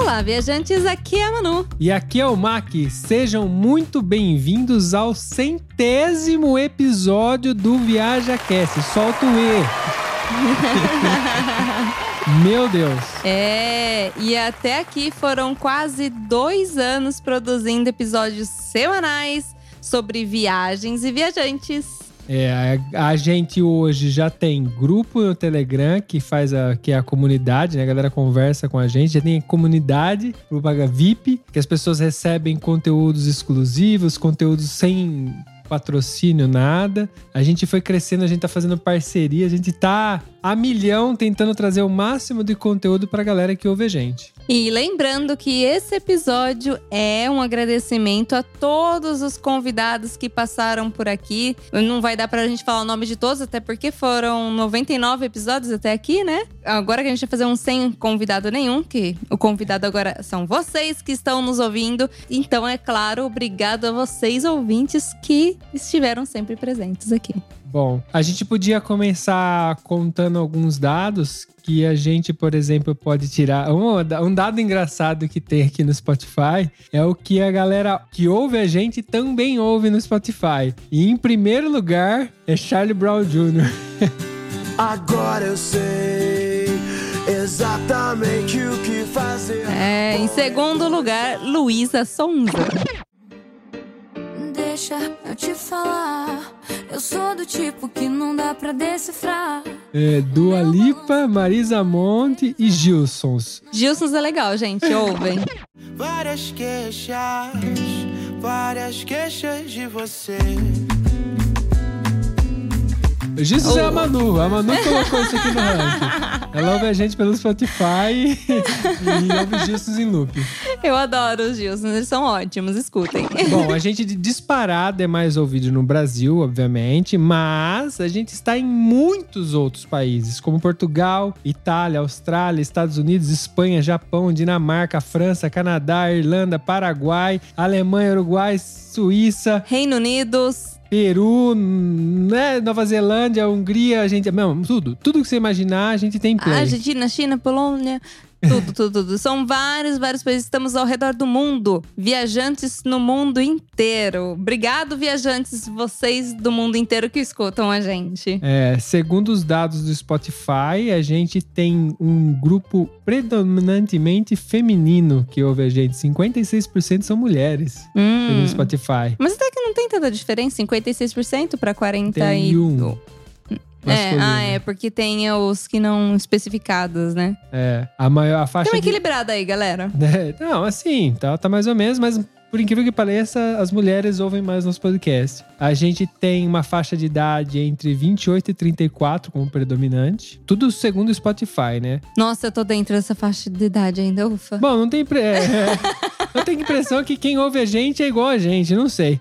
Olá, viajantes, aqui é a Manu. E aqui é o Mac. Sejam muito bem-vindos ao centésimo episódio do Viaja Cast. Solta o E. Meu Deus. É, e até aqui foram quase dois anos produzindo episódios semanais sobre viagens e viajantes. É, a, a gente hoje já tem grupo no Telegram que faz a que é a comunidade, né? A galera conversa com a gente, já tem comunidade, grupo VIP, que as pessoas recebem conteúdos exclusivos, conteúdos sem patrocínio, nada. A gente foi crescendo, a gente tá fazendo parceria, a gente tá a milhão tentando trazer o máximo de conteúdo pra galera que ouve a gente. E lembrando que esse episódio é um agradecimento a todos os convidados que passaram por aqui. Não vai dar pra gente falar o nome de todos, até porque foram 99 episódios até aqui, né? Agora que a gente vai fazer um sem convidado nenhum, que o convidado agora são vocês que estão nos ouvindo. Então, é claro, obrigado a vocês, ouvintes, que estiveram sempre presentes aqui. Bom, a gente podia começar contando alguns dados que a gente, por exemplo, pode tirar. Um, um, dado engraçado que tem aqui no Spotify é o que a galera que ouve a gente também ouve no Spotify. E em primeiro lugar é Charlie Brown Jr. Agora eu sei exatamente o que fazer. É, em segundo lugar, Luísa Sonza. Deixa eu te falar. Eu sou do tipo que não dá pra decifrar. É, Dua Lipa, Marisa Monte e Gilsons. Gilsons é legal, gente. Ouvem. Várias queixas, várias queixas de você. Jesus oh. é a Manu. A Manu colocou isso aqui no ranking. Ela ouve a gente pelo Spotify e ouve os Gilsons em loop. Eu adoro os Gilsons, eles são ótimos, escutem. Bom, a gente disparada é mais ouvido no Brasil, obviamente, mas a gente está em muitos outros países, como Portugal, Itália, Austrália, Estados Unidos, Espanha, Japão, Dinamarca, França, Canadá, Irlanda, Paraguai, Alemanha, Uruguai, Suíça, Reino Unido, Peru, né? Nova Zelândia, Hungria, a gente. Não, tudo. Tudo que você imaginar, a gente tem play. Argentina, China, Polônia. Tudo, tudo, tudo. São vários, vários países. Estamos ao redor do mundo. Viajantes no mundo inteiro. Obrigado, viajantes, vocês do mundo inteiro que escutam a gente. É, segundo os dados do Spotify, a gente tem um grupo predominantemente feminino que ouve a gente. 56% são mulheres hum. no Spotify. Mas até que não tem tanta diferença, 56% para 41%. Tem É, ah, é, porque tem os que não especificados, né? É, a maior a faixa. Tem uma equilibrada de... aí, galera. É, não, assim, tá, tá mais ou menos, mas por incrível que pareça, as mulheres ouvem mais nosso podcast. A gente tem uma faixa de idade entre 28 e 34 como predominante. Tudo segundo o Spotify, né? Nossa, eu tô dentro dessa faixa de idade ainda, ufa. Bom, não tem. É, é, eu tenho a impressão que quem ouve a gente é igual a gente, não sei.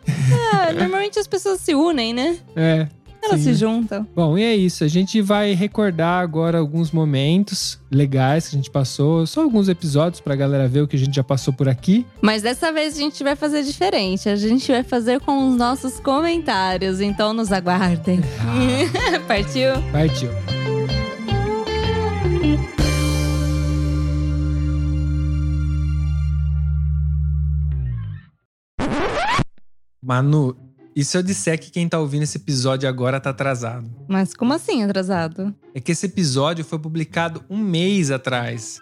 É, normalmente as pessoas se unem, né? É. Elas Sim. se juntam. Bom, e é isso. A gente vai recordar agora alguns momentos legais que a gente passou. Só alguns episódios pra galera ver o que a gente já passou por aqui. Mas dessa vez a gente vai fazer diferente. A gente vai fazer com os nossos comentários. Então nos aguardem. Ah. Partiu? Partiu. Manu, e se eu disser que quem tá ouvindo esse episódio agora tá atrasado? Mas como assim atrasado? É que esse episódio foi publicado um mês atrás.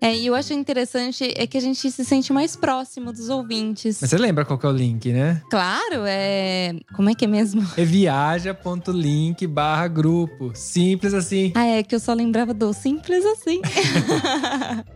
É, e eu acho interessante é que a gente se sente mais próximo dos ouvintes. Mas você lembra qual que é o link, né? Claro, é. Como é que é mesmo? É viaja.link barra grupo. Simples assim. Ah, é que eu só lembrava do simples assim.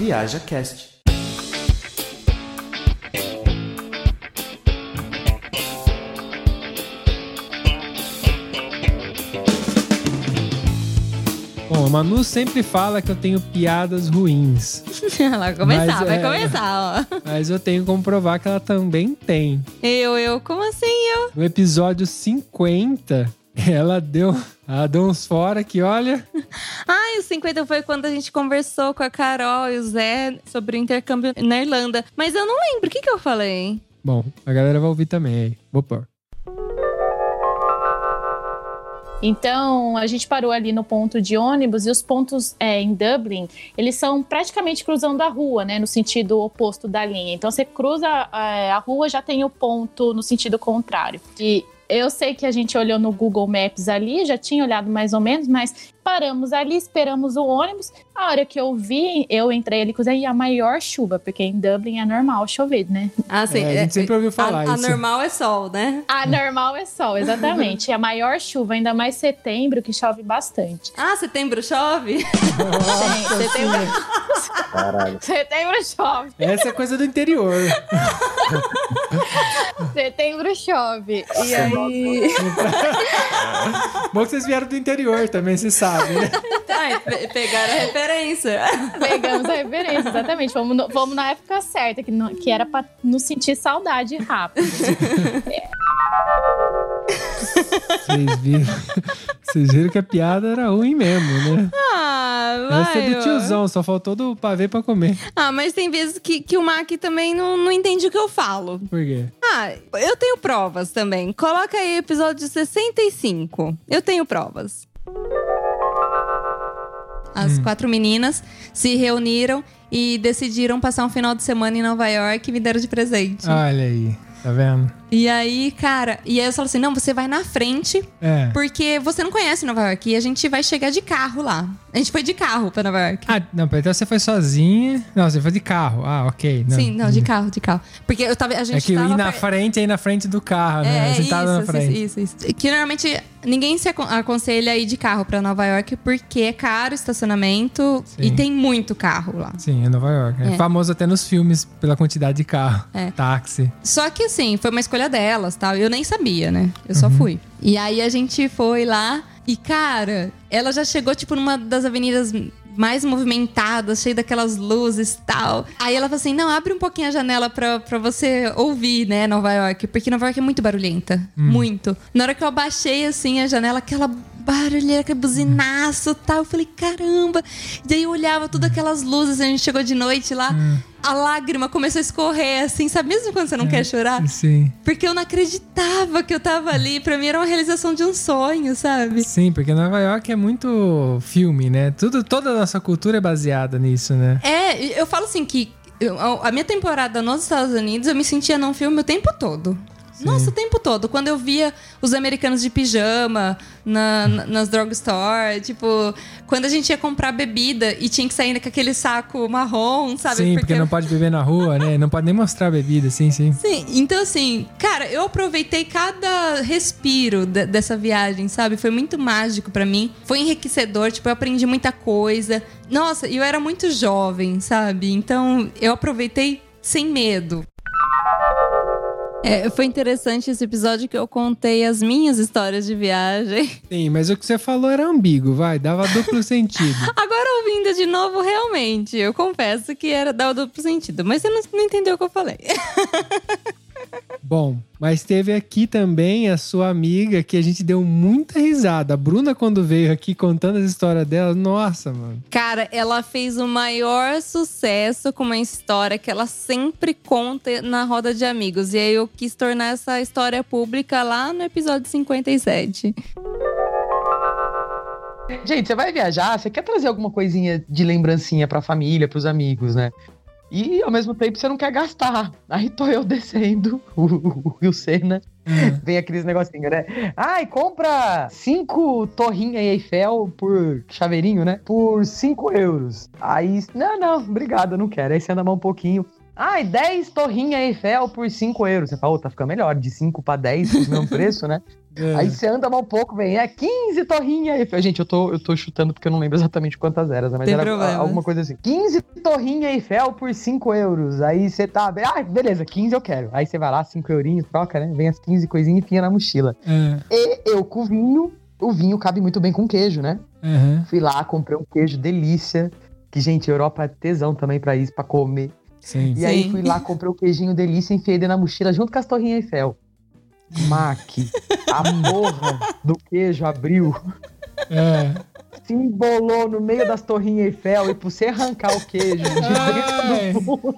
Viaja Cast. Bom, a Manu sempre fala que eu tenho piadas ruins, vai começar, Mas, vai é- começar, ó. mas eu tenho como provar que ela também tem. Eu, eu, como assim eu? No episódio 50, ela deu, ela deu uns fora que, olha, Ai, o 50 foi quando a gente conversou com a Carol e o Zé sobre o intercâmbio na Irlanda. Mas eu não lembro, o que, que eu falei? Bom, a galera vai ouvir também aí. Vou pôr. Então, a gente parou ali no ponto de ônibus e os pontos é, em Dublin, eles são praticamente cruzando a rua, né? No sentido oposto da linha. Então, você cruza é, a rua, já tem o ponto no sentido contrário. E eu sei que a gente olhou no Google Maps ali, já tinha olhado mais ou menos, mas paramos ali, esperamos o ônibus. A hora que eu vi, eu entrei ali com e a maior chuva, porque em Dublin é normal chover, né? Ah, sim. É, a gente sempre ouviu falar a, isso. A normal é sol, né? A normal é sol, exatamente. A maior chuva, ainda mais setembro, que chove bastante. Ah, setembro chove? Sim, setembro... setembro chove. Essa é coisa do interior. Setembro chove. E aí. Bom que vocês vieram do interior também, vocês sabem, né? Pe- pegaram a referência. Pegamos a referência, exatamente. Fomos, no- fomos na época certa, que, não- que era pra nos sentir saudade rápido. Vocês viram, vocês viram que a piada era ruim mesmo, né? Ah, vai. Essa é do tiozão, só faltou do pavê pra comer. Ah, mas tem vezes que, que o Mac também não, não entende o que eu falo. Por quê? Ah, eu tenho provas também. Coloca aí episódio 65. Eu tenho provas. As quatro meninas se reuniram e decidiram passar um final de semana em Nova York e me deram de presente. Olha aí, tá vendo? E aí, cara, e aí eu falo assim: não, você vai na frente, É. porque você não conhece Nova York e a gente vai chegar de carro lá. A gente foi de carro pra Nova York. Ah, não, então você foi sozinha. Não, você foi de carro. Ah, ok. Não. Sim, não, de carro, de carro. Porque eu tava. A gente É que tava ir na per- frente é ir na frente do carro, né? É, na isso, frente. isso, isso, isso. Que normalmente ninguém se acon- aconselha a ir de carro pra Nova York porque é caro o estacionamento Sim. e tem muito carro lá. Sim, é Nova York. É. É. famoso até nos filmes pela quantidade de carro. É. Táxi. Só que assim, foi uma escolha delas, tal. Eu nem sabia, né? Eu Uhum. só fui. E aí a gente foi lá e, cara, ela já chegou, tipo, numa das avenidas mais movimentadas, cheia daquelas luzes e tal. Aí ela falou assim: não, abre um pouquinho a janela pra, pra você ouvir, né, Nova York. Porque Nova York é muito barulhenta. Muito. Na hora que eu abaixei, assim, a janela, aquela barulheira, aquele buzinaço e tal. Eu falei, caramba. E daí eu olhava todas aquelas luzes, a gente chegou de noite lá. A lágrima começou a escorrer, assim, sabe? Mesmo quando você não quer chorar. Sim. Porque eu não acreditava que eu tava ali. Pra mim era uma realização de um sonho, sabe? Sim, porque Nova York é muito filme, né? Tudo, toda a nossa cultura é baseada nisso, né? É, eu falo assim que eu- a minha temporada nos Estados Unidos eu me sentia num filme o tempo todo. Nossa, o tempo todo. Quando eu via os americanos de pijama na, na- nas drugstore, tipo, quando a gente ia comprar bebida e tinha que sair com aquele saco marrom, sabe? sim, porque não pode beber na rua, né? Não pode nem mostrar bebida, sim, sim. Sim, então assim, cara, eu aproveitei cada respiro de- dessa viagem, sabe? Foi muito mágico pra mim. Foi enriquecedor, tipo, eu aprendi muita coisa. Nossa, eu era muito jovem, sabe? Então eu aproveitei sem medo. É, foi interessante esse episódio que eu contei as minhas histórias de viagem. Sim, mas o que você falou era ambíguo, vai, dava duplo sentido. Agora ouvindo de novo, realmente, eu confesso que era dar o duplo sentido, mas você não, não entendeu o que eu falei. Bom, mas teve aqui também a sua amiga que a gente deu muita risada. A Bruna, quando veio aqui contando as histórias dela, nossa, mano. Cara, ela fez o maior sucesso com uma história que ela sempre conta na roda de amigos. E aí eu quis tornar essa história pública lá no episódio 57. Gente, você vai viajar, você quer trazer alguma coisinha de lembrancinha pra família, pros amigos, né? E ao mesmo tempo você não quer gastar. Aí tô eu descendo, o, o Rio Sena. Vem aqueles negocinhos, né? Ai, compra cinco torrinhas Eiffel por chaveirinho, né? Por cinco euros. Aí, não, não, obrigado, eu não quero. Aí você anda mais um pouquinho. Ai, 10 torrinhas Eiffel por 5 euros. Você fala, ô, tá ficando melhor, de 5 pra 10, o mesmo preço, né? É. Aí você anda mais um pouco, vem, é 15 torrinhas Eiffel. Gente, eu tô, eu tô chutando porque eu não lembro exatamente quantas eras, né? mas Tem era problema. alguma coisa assim. 15 torrinhas Eiffel por 5 euros. Aí você tá, ah, beleza, 15 eu quero. Aí você vai lá, 5 eurinhos, troca, né? Vem as 15 coisinhas e enfia na mochila. É, E eu com vinho, o vinho cabe muito bem com queijo, né? aham, Fui lá, comprei um queijo delícia. Que, gente, Europa é tesão também pra isso, pra comer. Sim. E aí Sim. fui lá, comprei o queijinho delícia, enfiei da mochila junto com as torrinhas Eiffel. Mac, a porra do queijo abriu, É. se embolou no meio das torrinhas Eiffel e pra você arrancar o queijo de Ai. dentro do.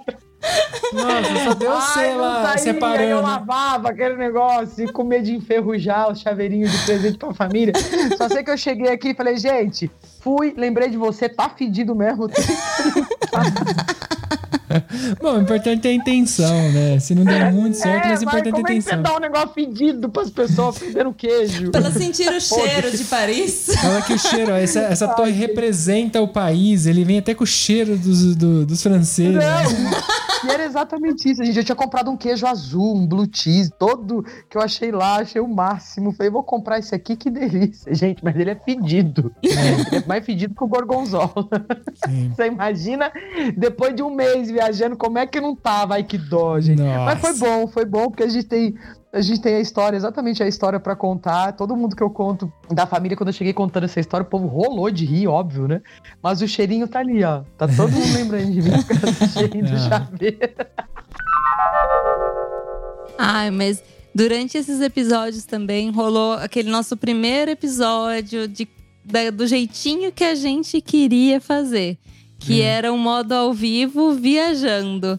Nossa, só deu Ai, lá saía, aí Eu separando. lavava aquele negócio e com medo de enferrujar os chaveirinhos de presente pra família. Só sei que eu cheguei aqui e falei, gente, fui, lembrei de você, tá fedido mesmo. Bom, o importante é a intenção, né? Se não der muito certo, mas o importante é a como é que você intenção. dá um negócio fedido pras pessoas perdendo queijo? Pra ela sentir o cheiro de Paris. Fala que o cheiro, ó, essa, essa torre representa o país, ele vem até com o cheiro dos, do- dos franceses. né? Não! E era exatamente isso. Gente, eu tinha comprado um queijo azul, um blue cheese, todo que eu achei lá, achei o máximo. Falei, vou comprar esse aqui, que delícia. Gente, mas ele é fedido. Ele é mais fedido que o gorgonzola. Sim. Você imagina, depois de um mês viajando, como é que não tava? Ai, que dó, gente. Nossa. Mas foi bom, foi bom, porque a gente tem. A gente tem a história, exatamente a história pra contar. Todo mundo que eu conto da família, quando eu cheguei contando essa história, o povo rolou de rir, óbvio, né? Mas o cheirinho tá ali, ó. Tá todo mundo lembrando de mim por causa do cheirinho do chaveiro. Ai, mas durante esses episódios também rolou aquele nosso primeiro episódio de, da- do jeitinho que a gente queria fazer. Que era um modo ao vivo viajando.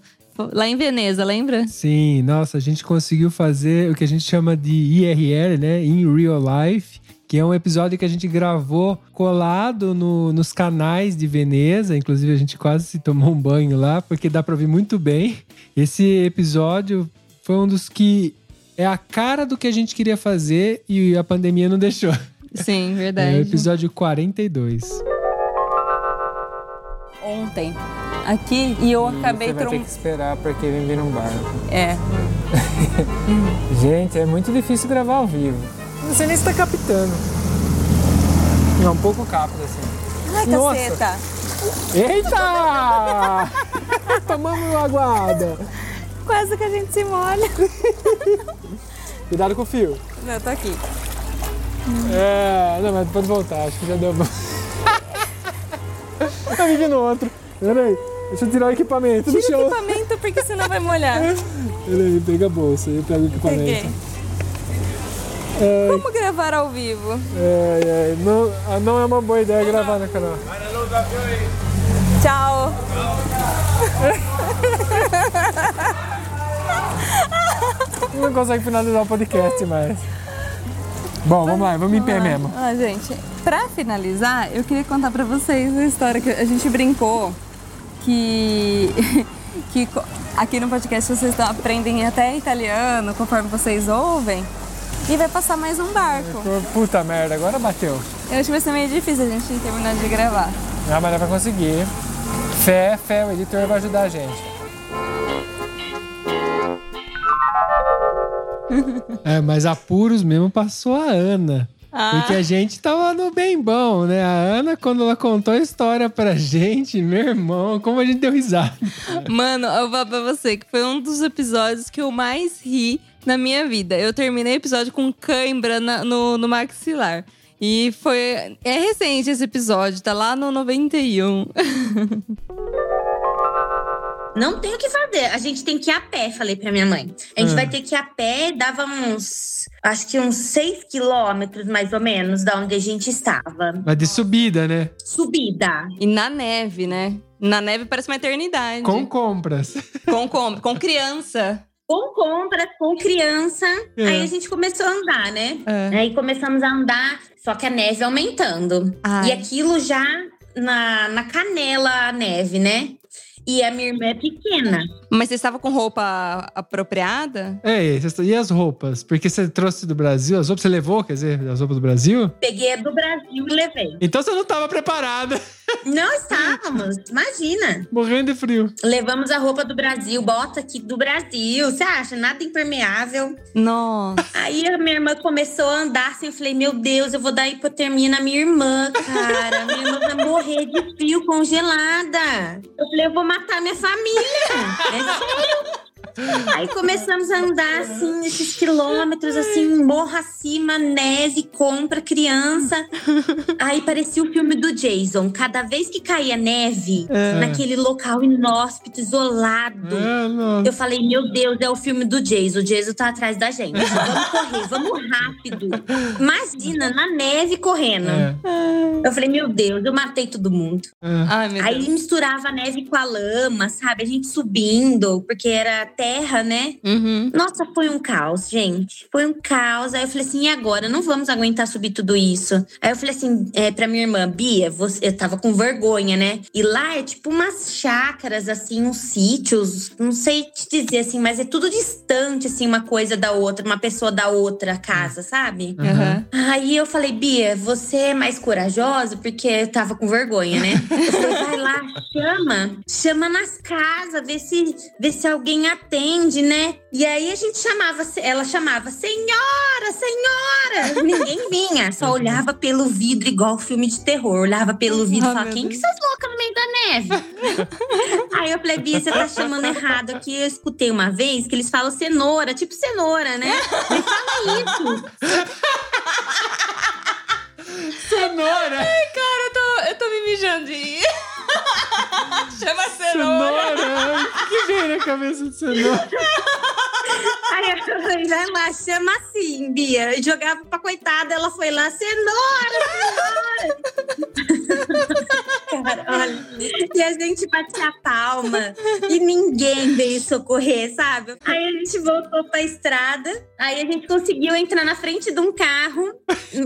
Lá em Veneza, lembra? Sim, nossa, a gente conseguiu fazer o que a gente chama de IRL, né? In Real Life. Que é um episódio que a gente gravou colado no- nos canais de Veneza. Inclusive, a gente quase se tomou um banho lá, porque dá pra ouvir muito bem. Esse episódio foi um dos que é a cara do que a gente queria fazer e a pandemia não deixou. Sim, É o verdade. episódio 42. Ontem, aqui, e eu acabei Você vai ter que esperar porque vem vir um barco. É. Gente, é muito difícil gravar ao vivo. Não sei nem se tá captando. Não, um pouco capta, assim. Ai, Nossa. caceta! Eita! Tomamos uma aguada. Quase que a gente se molha. Cuidado com o fio. Não, eu tô aqui. É, não, mas pode voltar, acho que já deu bom. Tá me vindo outro. Peraí, deixa eu tirar o equipamento do Tira o chão. equipamento porque senão vai molhar. Peraí, pega a bolsa, eu pego o equipamento. Peguei. É, Como gravar ao vivo? é, é, não, ah, não é uma boa ideia gravar no canal. Tchau. Não consegue finalizar o podcast mais. Bom, vamos lá, vamos em pé mesmo. Ah, gente, pra finalizar, eu queria contar pra vocês a história que a gente brincou que, que aqui no podcast vocês aprendem até italiano conforme vocês ouvem. E vai passar mais um barco. Puta merda, agora bateu. Eu acho que vai ser meio difícil a gente terminar de gravar. Ah, mas dá pra conseguir. Fé, fé, o editor vai ajudar a gente. É, mas apuros mesmo passou a Ana. Ah. Porque a gente tava no bem bom, né? A Ana, quando ela contou a história pra gente, meu irmão, como a gente deu risada. Mano, eu vou falar pra você que foi um dos episódios que eu mais ri na minha vida. Eu terminei o episódio com cãibra na- no, no maxilar. E foi. É recente esse episódio, tá lá no 91. Não tem o que fazer. A gente tem que ir a pé, falei pra minha mãe. A gente Ah. vai ter que ir a pé, dava uns. Acho que uns 6 quilômetros, mais ou menos, da onde a gente estava. Mas de subida, né? Subida. E na neve, né? Na neve parece uma eternidade. Com compras. com, com, com criança. Com compras, com criança. É. Aí a gente começou a andar, né? É. Aí começamos a andar, só que a neve aumentando. Ai. E aquilo já na, na canela, a neve, né? E a minha irmã é pequena. Mas você estava com roupa apropriada? É, e as roupas? Porque você trouxe do Brasil, as roupas você levou, quer dizer, as roupas do Brasil? Peguei a do Brasil e levei. Então você não tava preparada. Não estávamos, imagina. Morrendo de frio. Levamos a roupa do Brasil, bota aqui do Brasil. Você acha? Nada impermeável. Nossa. Aí a minha irmã começou a andar assim. Eu falei, meu Deus, eu vou dar hipotermia na minha irmã, cara. Minha irmã vai morrer de frio, congelada. Eu falei, eu vou matar minha família. É sério. Aí começamos a andar assim, esses quilômetros, assim, morro acima, neve, compra, criança. Aí parecia o filme do Jason. Cada vez que caía neve, naquele local inóspito, isolado. É. Eu falei, meu Deus, é o filme do Jason. O Jason tá atrás da gente. Vamos correr, vamos rápido. Imagina, na neve correndo. É, Eu falei, meu Deus, eu matei todo mundo. é. Ai, Aí misturava a neve com a lama, sabe? A gente subindo, porque era terra, né? Uhum. Nossa, foi um caos, gente. Foi um caos. Aí eu falei assim, e agora? Não vamos aguentar subir tudo isso. Aí eu falei assim, é, pra minha irmã, Bia, você, eu tava com vergonha, né? E lá é tipo umas chácaras, assim, uns sítios. Não sei te dizer, assim, mas é tudo distante, assim, uma coisa da outra, uma pessoa da outra casa, sabe? Aham. Aí eu falei, Bia, você é mais corajosa? Porque eu tava com vergonha, né? Eu falei, vai lá, chama. Chama nas casas, vê se, vê se alguém atende, né? E aí a gente chamava, ela chamava, senhora, senhora! Ninguém vinha, só olhava pelo vidro, igual filme de terror. Olhava pelo vidro e Ah, falava, quem que essas loucas no meio da neve? aí eu falei, Bia, você tá chamando errado aqui. Eu escutei uma vez que eles falam cenoura, tipo cenoura, né? Me fala isso. Cenoura! Cara, eu tô, eu tô me mijando de. Chama cenoura. Cenoura! O que, vem na cabeça de cenoura? Aí eu falei, vai lá, chama assim, Bia. Eu jogava pra coitada, ela foi lá, cenoura, cenoura. Cara, olha. E a gente batia a palma e ninguém veio socorrer, sabe? Aí a gente voltou pra estrada, aí a gente conseguiu entrar na frente de um carro,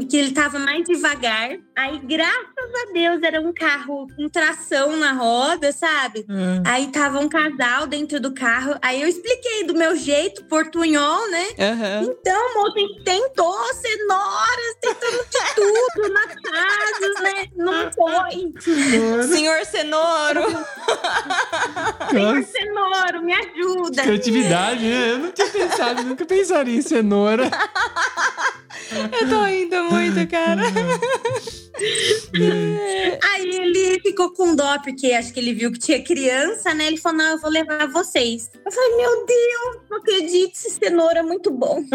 que ele tava mais devagar. Aí, graças a Deus, era um carro com tração na roda, sabe? Aí tava um casal dentro do carro. Aí eu expliquei do meu jeito, portunhol, né? Aham. Então, moço, tentou cenouras, tentamos de tudo na casa, né? Não foi. Senhor Cenouro. Senhor cenouro, me ajuda. criatividade, né? Eu não tinha pensado, nunca pensaria em cenoura. Eu tô rindo muito, cara. Aí ele ficou com dó, porque acho que ele viu que tinha criança, né? Ele falou: não, eu vou levar vocês. Eu falei, meu Deus, não acredito, esse cenoura é muito bom.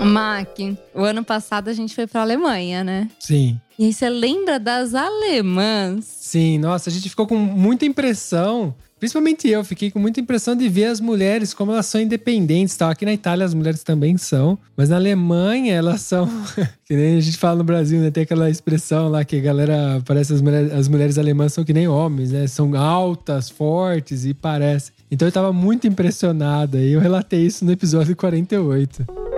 Mac, o ano passado a gente foi pra Alemanha, né? Sim. E aí você lembra das alemãs? Sim, nossa, a gente ficou com muita impressão. Principalmente eu, fiquei com muita impressão de ver as mulheres como elas são independentes. Tal. Aqui na Itália as mulheres também são, mas na Alemanha elas são. que nem a gente fala no Brasil, né? Tem aquela expressão lá que a galera parece as mulheres, as mulheres alemãs são que nem homens, né? São altas, fortes e parecem. Então eu tava muito impressionada e eu relatei isso no episódio 48.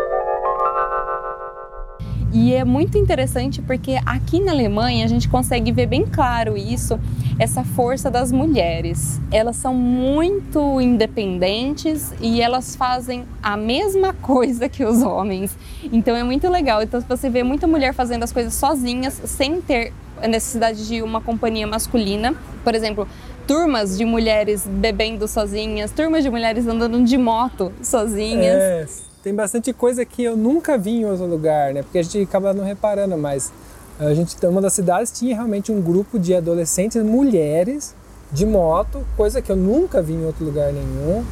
E é muito interessante porque aqui na Alemanha a gente consegue ver bem claro isso, essa força das mulheres. Elas são muito independentes e elas fazem a mesma coisa que os homens. Então é muito legal. Então você vê muita mulher fazendo as coisas sozinhas, sem ter a necessidade de uma companhia masculina. Por exemplo, turmas de mulheres bebendo sozinhas, turmas de mulheres andando de moto sozinhas. É, tem bastante coisa que eu nunca vi em outro lugar, né? Porque a gente acaba não reparando, mas a gente, uma das cidades tinha realmente um grupo de adolescentes mulheres de moto, coisa que eu nunca vi em outro lugar nenhum.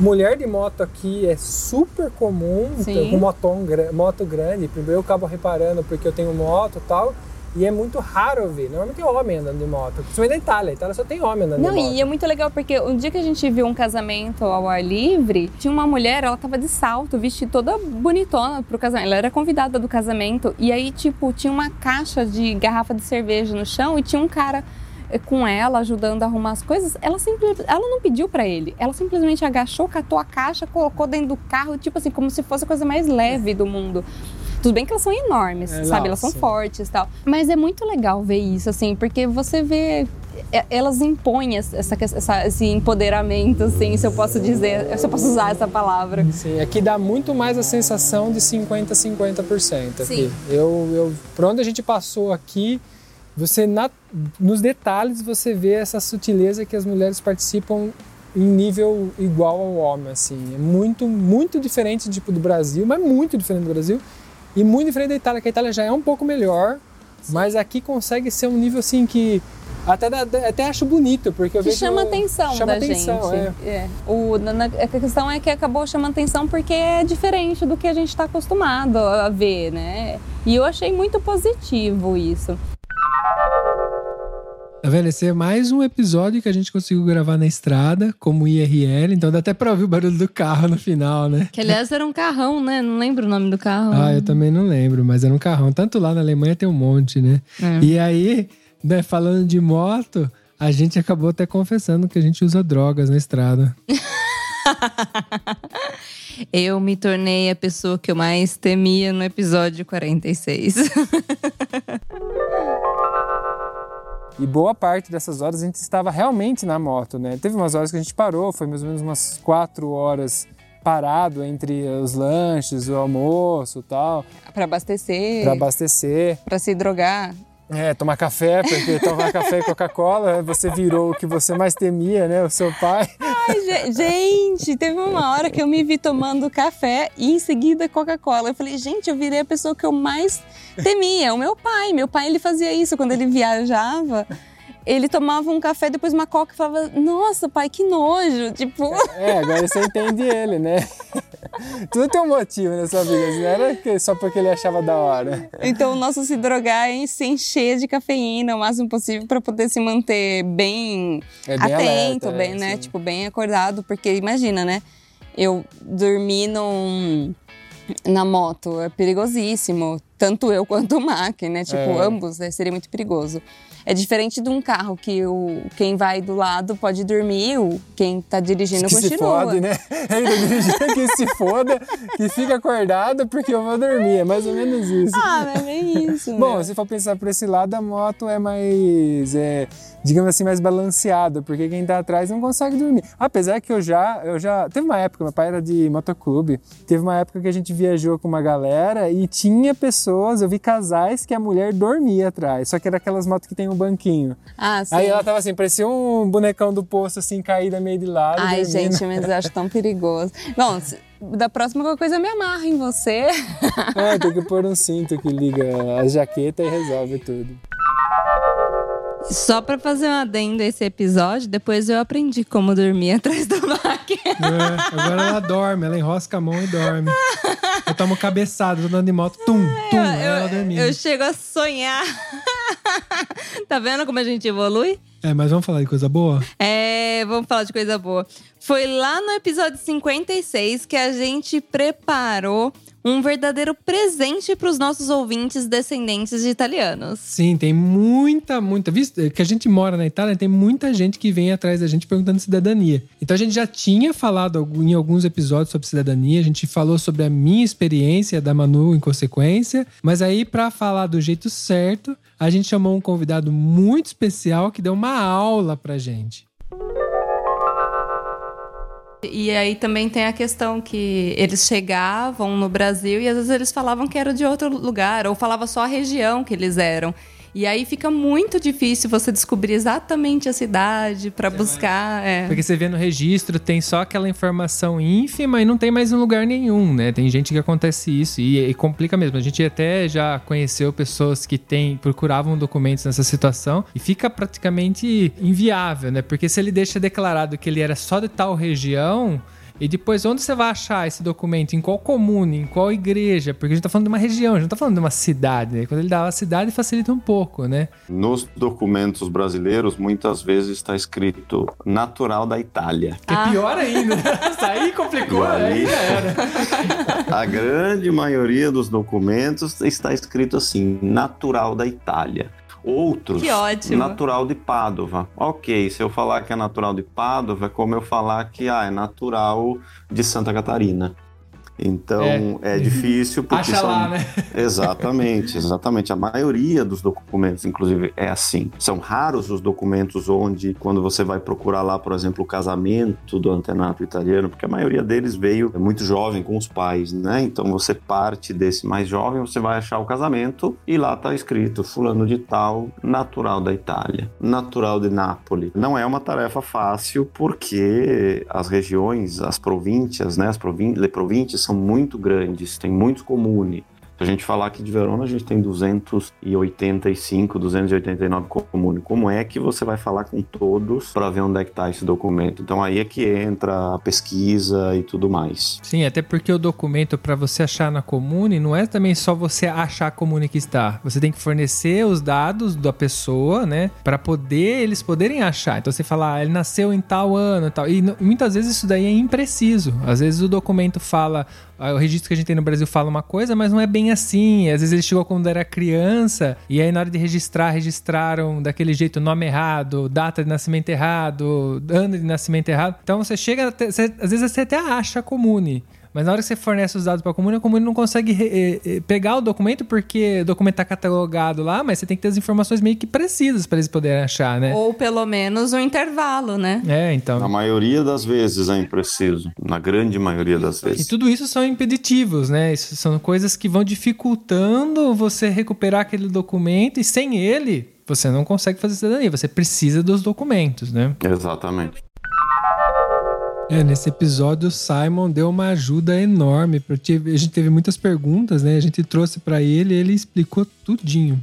Mulher de moto aqui é super comum, Sim. com motom, moto grande. Primeiro eu acabo reparando porque eu tenho moto e tal. E é muito raro ver. Normalmente é homem andando de moto. Principalmente na Itália. A Itália só tem homem andando Não, de moto. e é muito legal porque um dia que a gente viu um casamento ao ar livre, tinha uma mulher, ela tava de salto, vestida toda bonitona pro casamento. Ela era convidada do casamento. E aí, tipo, tinha uma caixa de garrafa de cerveja no chão e tinha um cara eh, com ela ajudando a arrumar as coisas. Ela simplesmente, ela não pediu pra ele. Ela simplesmente agachou, catou a caixa, colocou dentro do carro, tipo assim, como se fosse a coisa mais leve do mundo. Tudo bem que elas são enormes, É, sabe? não, Elas são sim. fortes e tal. Mas é muito legal ver isso, assim, porque você vê. é, Elas impõem essa, essa- esse empoderamento, assim, se eu posso dizer, se eu posso usar essa palavra. Sim, aqui dá muito mais a sensação de 50 50% aqui. Sim. Eu, eu, por onde a gente passou aqui, você na- nos detalhes você vê essa sutileza que as mulheres participam em nível igual ao homem, assim. É muito, muito diferente tipo do Brasil, mas muito diferente do Brasil e muito diferente da Itália, que a Itália já é um pouco melhor, mas aqui consegue ser um nível assim que até, até acho bonito, porque eu Que vejo chama atenção chama da atenção, gente. é. É. O, na- a questão é que acabou chamando atenção porque é diferente do que a gente está acostumado a ver, né? E eu achei muito positivo isso. Tá vendo? Esse é mais um episódio que a gente conseguiu gravar na estrada, como IRL, então dá até pra ouvir o barulho do carro no final, né? Que aliás era um carrão, né? Não lembro o nome do carro. Ah, eu também não lembro, mas era um carrão. Tanto lá na Alemanha tem um monte, né? É. E aí, né, falando de moto, a gente acabou até confessando que a gente usa drogas na estrada. Eu me tornei a pessoa que eu mais temia no episódio 46. E boa parte dessas horas a gente estava realmente na moto, né? Teve umas horas que a gente parou, foi mais ou menos umas quatro horas parado entre os lanches, o almoço e tal, pra abastecer, para abastecer. pra se drogar. É, tomar café, porque tomar café e Coca-Cola, você virou o que você mais temia, né? O seu pai. Ai, ge- gente, teve uma hora que eu me vi tomando café e em seguida Coca-Cola. Eu falei, gente, eu virei a pessoa que eu mais temia. O meu pai. Meu pai, ele fazia isso quando ele viajava. Ele tomava um café, depois uma coca e falava, nossa, pai, que nojo. Tipo, É, agora você entende ele, né? Tudo tem um motivo nessa vida, não era só porque ele achava da hora. então o nosso se drogar é se encher de cafeína o máximo possível para poder se manter bem, É bem atento, alerta, bem, é, né? sim. Tipo, bem acordado, porque imagina, né? Eu dormir num, na moto é perigosíssimo, tanto eu quanto o Mac, né? Tipo, É. ambos né? seria muito perigoso. É diferente de um carro que o, quem vai do lado pode dormir, o, quem tá dirigindo que se continua. fode, né? Ainda dirigindo que se foda, que fica acordado porque eu vou dormir. É mais ou menos isso. Ah, mas é isso. Bom, se for pensar por esse lado, a moto é mais, é, digamos assim, mais balanceada, porque quem tá atrás não consegue dormir. Apesar que eu já, eu já, teve uma época, meu pai era de motoclube, teve uma época que a gente viajou com uma galera e tinha pessoas, eu vi casais que a mulher dormia atrás, só que era aquelas motos que tem um banquinho. Ah, sim. Aí ela tava assim, parecia um bonecão do poço, assim, caída meio de lado. Ai, dormindo. gente, mas eu acho tão perigoso. Bom, da próxima qualquer coisa eu me amarro em você. É, tem que pôr um cinto que liga a jaqueta e resolve tudo. Só pra fazer um adendo a esse episódio, depois eu aprendi como dormir atrás da máquina. É, agora ela dorme, ela enrosca a mão e dorme. Eu tomo cabeçada, tô andando de moto, tum, tum, aí ela dormindo. eu chego a sonhar. tá vendo como a gente evolui? É, mas vamos falar de coisa boa? É, vamos falar de coisa boa. Foi lá no episódio 56 que a gente preparou um verdadeiro presente para os nossos ouvintes descendentes de italianos. Sim, tem muita, muita. Visto que a gente mora na Itália, tem muita gente que vem atrás da gente perguntando cidadania. Então a gente já tinha falado em alguns episódios sobre cidadania, a gente falou sobre a minha experiência da Manu em consequência, mas aí para falar do jeito certo, a gente chamou um convidado muito especial que deu uma aula pra gente. E aí também tem a questão que eles chegavam no Brasil e às vezes eles falavam que era de outro lugar, ou falava só a região que eles eram. E aí fica muito difícil você descobrir exatamente a cidade para buscar. é. Porque você vê no registro, tem só aquela informação ínfima e não tem mais em lugar nenhum, né? Tem gente que acontece isso e, e complica mesmo. A gente até já conheceu pessoas que tem, procuravam documentos nessa situação e fica praticamente inviável, né? Porque se ele deixa declarado que ele era só de tal região. E depois, onde você vai achar esse documento? Em qual comune? Em qual igreja? Porque a gente tá falando de uma região, a gente não tá falando de uma cidade, né? Quando ele dá a cidade, facilita um pouco, né? Nos documentos brasileiros, muitas vezes está escrito natural da Itália. Que é pior ainda. Isso aí complicou, aí já era. A grande maioria dos documentos está escrito assim, natural da Itália. Outros, Que ótimo. natural de Pádua. Ok, se eu falar que é natural de Pádua, é como eu falar que ah, é natural de Santa Catarina. Então é, difícil porque Acha são... lá, né? Exatamente, exatamente. A maioria dos documentos, inclusive, é assim. São raros os documentos onde, quando você vai procurar lá, por exemplo, o casamento do antenato italiano, porque a maioria deles veio muito jovem com os pais, né? Então você parte desse mais jovem, você vai achar o casamento e lá tá escrito fulano de tal, natural da Itália, natural de Nápoles. Não é uma tarefa fácil porque as regiões, as províncias, né? As provin províncias são muito grandes, tem muitos comunes. Se a gente falar aqui de Verona, a gente tem 285, 289 comunes. Como é que você vai falar com todos para ver onde é que está esse documento? Então aí é que entra a pesquisa e tudo mais. Sim, até porque o documento para você achar na comune não é também só você achar a comune que está. Você tem que fornecer os dados da pessoa, né, para poder eles poderem achar. Então você fala, ah, ele nasceu em tal ano, tal. E muitas vezes isso daí é impreciso. Às vezes o documento fala, ah, o registro que a gente tem no Brasil fala uma coisa, mas não é bem assim. Às vezes ele chegou quando era criança e aí na hora de registrar registraram daquele jeito nome errado, data de nascimento errado, ano de nascimento errado. Então você chega, até- você- às vezes você até acha comune. Mas na hora que você fornece os dados para a comune, a comune não consegue re- eh, eh, pegar o documento porque o documento está catalogado lá, mas você tem que ter as informações meio que precisas para eles poderem achar, né? Ou pelo menos um intervalo, né? É, então. Na maioria das vezes é impreciso. Na grande maioria das E vezes. tudo isso são impeditivos, né? Isso são coisas que vão dificultando você recuperar aquele documento e sem ele você não consegue fazer cidadania. Você precisa dos documentos, né? Exatamente. É, nesse episódio o Simon deu uma ajuda enorme. A gente teve muitas perguntas, né? A gente trouxe pra ele e ele explicou tudinho.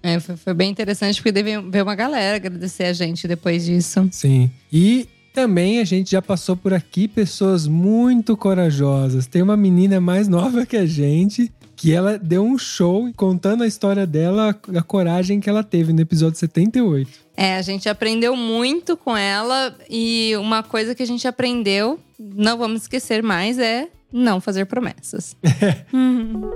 É, foi, foi bem interessante porque deve ver uma galera agradecer a gente depois disso. Sim. E também a gente já passou por aqui pessoas muito corajosas. Tem uma menina mais nova que a gente que ela deu um show contando a história dela, a coragem que ela teve no episódio 78. É, a gente aprendeu muito com ela e uma coisa que a gente aprendeu, não vamos esquecer mais, é não fazer promessas. Uhum.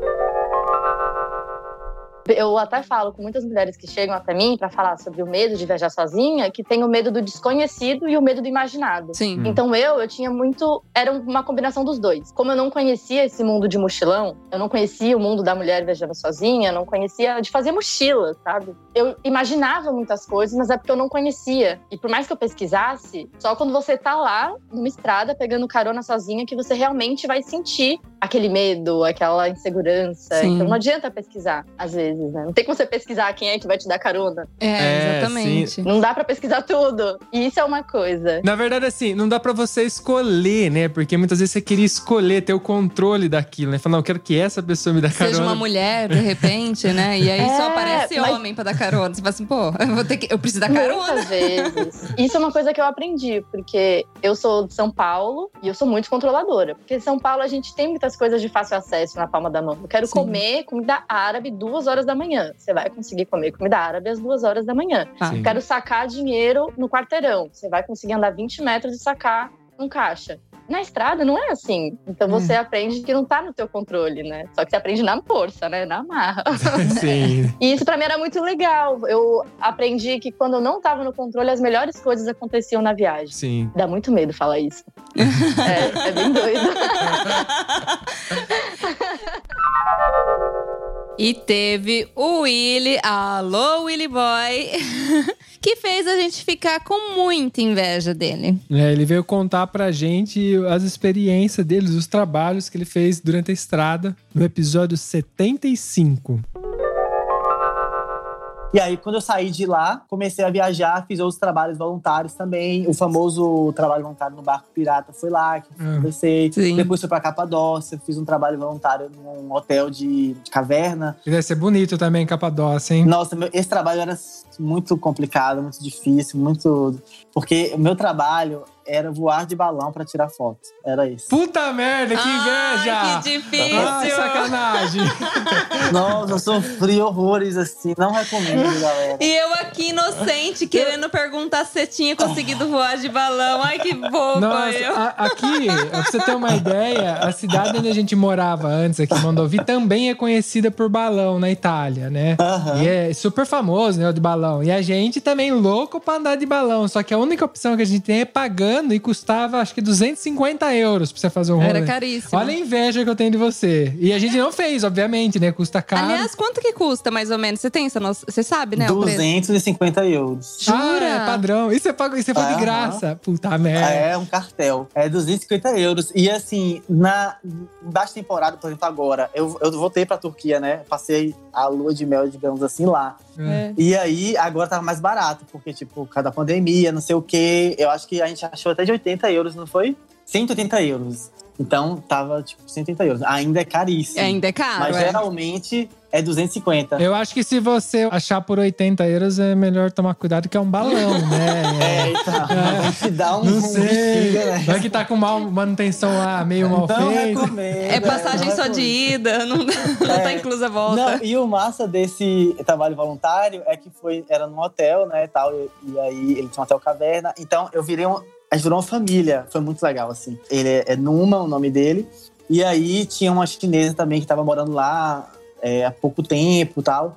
Eu até falo com muitas mulheres que chegam até mim para falar sobre o medo de viajar sozinha, que tem o medo do desconhecido e o medo do imaginado. Sim. Então eu, eu tinha muito. Era uma combinação dos dois. Como eu não conhecia esse mundo de mochilão, eu não conhecia o mundo da mulher viajando sozinha, eu não conhecia de fazer mochila, sabe? Eu imaginava muitas coisas, mas é porque eu não conhecia. E por mais que eu pesquisasse, só quando você tá lá, numa estrada, pegando carona sozinha, que você realmente vai sentir aquele medo, aquela insegurança. Sim. Então não adianta pesquisar, às vezes, né? Não tem como você pesquisar quem é que vai te dar carona. É, É, exatamente. Não dá pra pesquisar tudo. E isso é uma coisa. Na verdade, assim, não dá pra você escolher, né? Porque muitas vezes você queria escolher, ter o controle daquilo, né? Falar, não, eu quero que essa pessoa me dê carona. Seja uma mulher, de repente, né? E aí só É, aparece mas- homem pra dar carona. Você fala assim, pô, eu, vou ter que, eu preciso dar carona. Muitas vezes. Isso é uma coisa que eu aprendi, porque eu sou de São Paulo e eu sou muito controladora. Porque em São Paulo a gente tem muitas coisas de fácil acesso na palma da mão. Eu quero Sim. comer comida árabe duas horas da manhã. Você vai conseguir comer comida árabe às duas horas da manhã. Tá. Sim. Quero sacar dinheiro no quarteirão. Você vai conseguir andar 20 metros e sacar um caixa. Na estrada não é assim. Então você aprende que não tá no teu controle, né? Só que você aprende na força, né? Na marra. Sim. E isso pra mim era muito legal. Eu aprendi que quando eu não tava no controle, as melhores coisas aconteciam na viagem. Sim. Dá muito medo falar isso. é, é bem doido. E teve o Willy, alô Willy Boy, que fez a gente ficar com muita inveja dele. É, ele veio contar pra gente as experiências deles, os trabalhos que ele fez durante a estrada no episódio 75. E aí, quando eu saí de lá, comecei a viajar, fiz outros trabalhos voluntários também. O famoso trabalho voluntário no barco pirata foi lá que eu Ah, comecei. sim. Depois fui pra Capadócia, fiz um trabalho voluntário num hotel de, de caverna. E deve ser bonito também, Capadócia, hein? Nossa, meu- esse trabalho era muito complicado, muito difícil, muito. Porque o meu trabalho era voar de balão pra tirar foto. Era isso. Puta merda, que inveja! Ai, que difícil! Ai, sacanagem! Nossa, eu sofri horrores assim. Não recomendo, galera. E eu aqui, inocente, querendo perguntar se você tinha conseguido voar de balão. Ai, que boba Nossa, eu. a- aqui, pra você ter uma ideia, a cidade onde a gente morava antes, aqui em Mondovi, também é conhecida por balão na Itália, né? Aham. E é super famoso, né, o de balão. E a gente também louco pra andar de balão. Só que a única opção que a gente tem é pagando e custava, acho que 250 euros pra você fazer um rolê. Era caríssimo. Olha a inveja que eu tenho de você. E a gente não fez, obviamente, né? Custa caro. Aliás, quanto que custa, mais ou menos? Você tem essa noção? Você sabe, né? o preço? 250 euros. Jura? Ah, é padrão. E você e você foi de graça. Puta merda. É um cartel. É 250 euros. E assim, na das temporada, por exemplo, agora, eu, eu voltei pra Turquia, né? Passei a lua de mel, digamos assim, lá. É. E aí, agora tava mais barato, porque, tipo, cada pandemia, não sei o quê. Eu acho que a gente achou até de 80 euros, não foi? 180 euros. Então, tava, tipo, 180 euros. Ainda é caríssimo. Ainda é caro, Mas é. geralmente é 250. Eu acho que se você achar por 80 euros, é melhor tomar cuidado que é um balão, né? É, então. Vai te dar um, Não sei. bexiga, né? Vai que tá com mal, manutenção lá, meio mal Não feita. É passagem não só de ida, não, não tá inclusa a volta. Não, e o massa desse trabalho voluntário é que foi, era num hotel, né, e tal, e, e aí ele tinha um hotel caverna, então eu virei um, a gente virou uma família, foi muito legal, assim. Ele é, é Numa, o nome dele, e aí tinha uma chinesa também que tava morando lá é, há pouco tempo tal.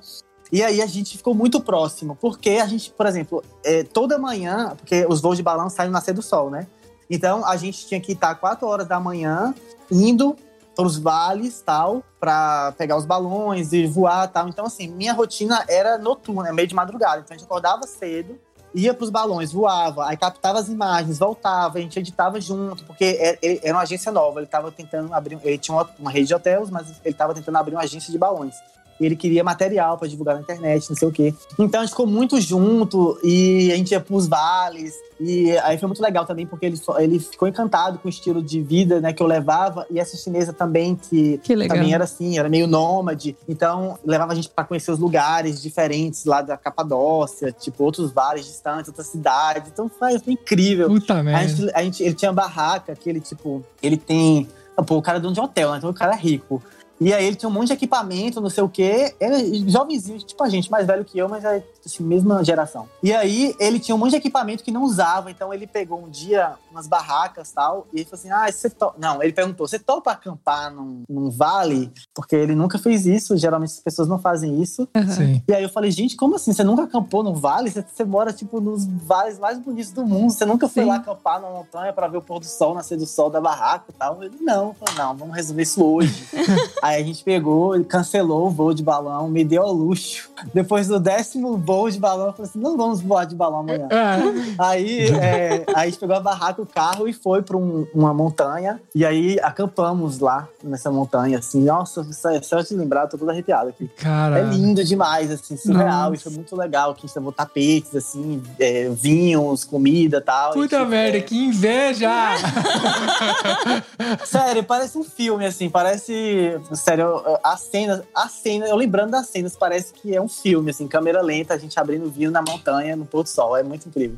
E aí a gente ficou muito próximo, porque a gente, por exemplo, é, toda manhã, porque os voos de balão saem no nascer do sol, né? Então a gente tinha que estar 4 horas da manhã indo para os vales tal, para pegar os balões e voar tal. Então, assim, minha rotina era noturna, meio de madrugada. Então a gente acordava cedo, ia para os balões, voava, aí captava as imagens, voltava, a gente editava junto, porque é- era uma agência nova. Ele estava tentando abrir, ele tinha uma, uma rede de hotéis, mas ele estava tentando abrir uma agência de balões. E ele queria material para divulgar na internet, não sei o quê. Então a gente ficou muito junto e a gente ia pros vales. E aí foi muito legal também, porque ele, só- ele ficou encantado com o estilo de vida né, que eu levava. E essa chinesa também, que, Que também era assim, era meio nômade. Então levava a gente para conhecer os lugares diferentes lá da Capadócia, tipo outros vales distantes, outras cidades. Então foi, foi incrível. Puta A merda. gente, a gente- ele tinha barraca, que ele, tipo, ele tem. Pô, o cara é dono de hotel, né? Então o cara é rico. E aí ele tinha um monte de equipamento, não sei o quê. Ele é jovenzinho, tipo a gente, mais velho que eu, mas é assim, mesma geração. E aí ele tinha um monte de equipamento que não usava. Então ele pegou um dia umas barracas e tal. E ele falou assim: Ah, você topa. Não, ele perguntou: você topa acampar num, num vale? Porque ele nunca fez isso. Geralmente as pessoas não fazem isso. Sim. E aí eu falei, gente, como assim? Você nunca acampou no vale? Você, você mora, tipo, nos vales mais bonitos do mundo. Você nunca foi Sim. lá acampar numa montanha pra ver o pôr do sol, nascer do sol da barraca e tal? Falei, não. Eu falei, não, vamos resolver isso hoje. aí a gente pegou, cancelou o voo de balão, me deu ao luxo. Depois do décimo voo de balão, eu falei assim, não vamos voar de balão amanhã. É. Aí, é, aí a gente pegou a barraca, o carro e foi pra um- uma montanha. E aí acampamos lá nessa montanha, assim. Nossa, só, só de lembrar, eu tô todo arrepiado aqui. Cara. É lindo demais, assim, surreal. Nossa. E foi muito legal. Que a gente levou tapetes, assim, é, vinhos, comida e tal. Puta E, tipo, merda, que inveja! Sério, parece um filme, assim, parece. Sério, a cena, a cena, eu lembrando das cenas, parece que é um filme, assim, câmera lenta, a gente abrindo vinho na montanha, no pôr do sol. É muito incrível.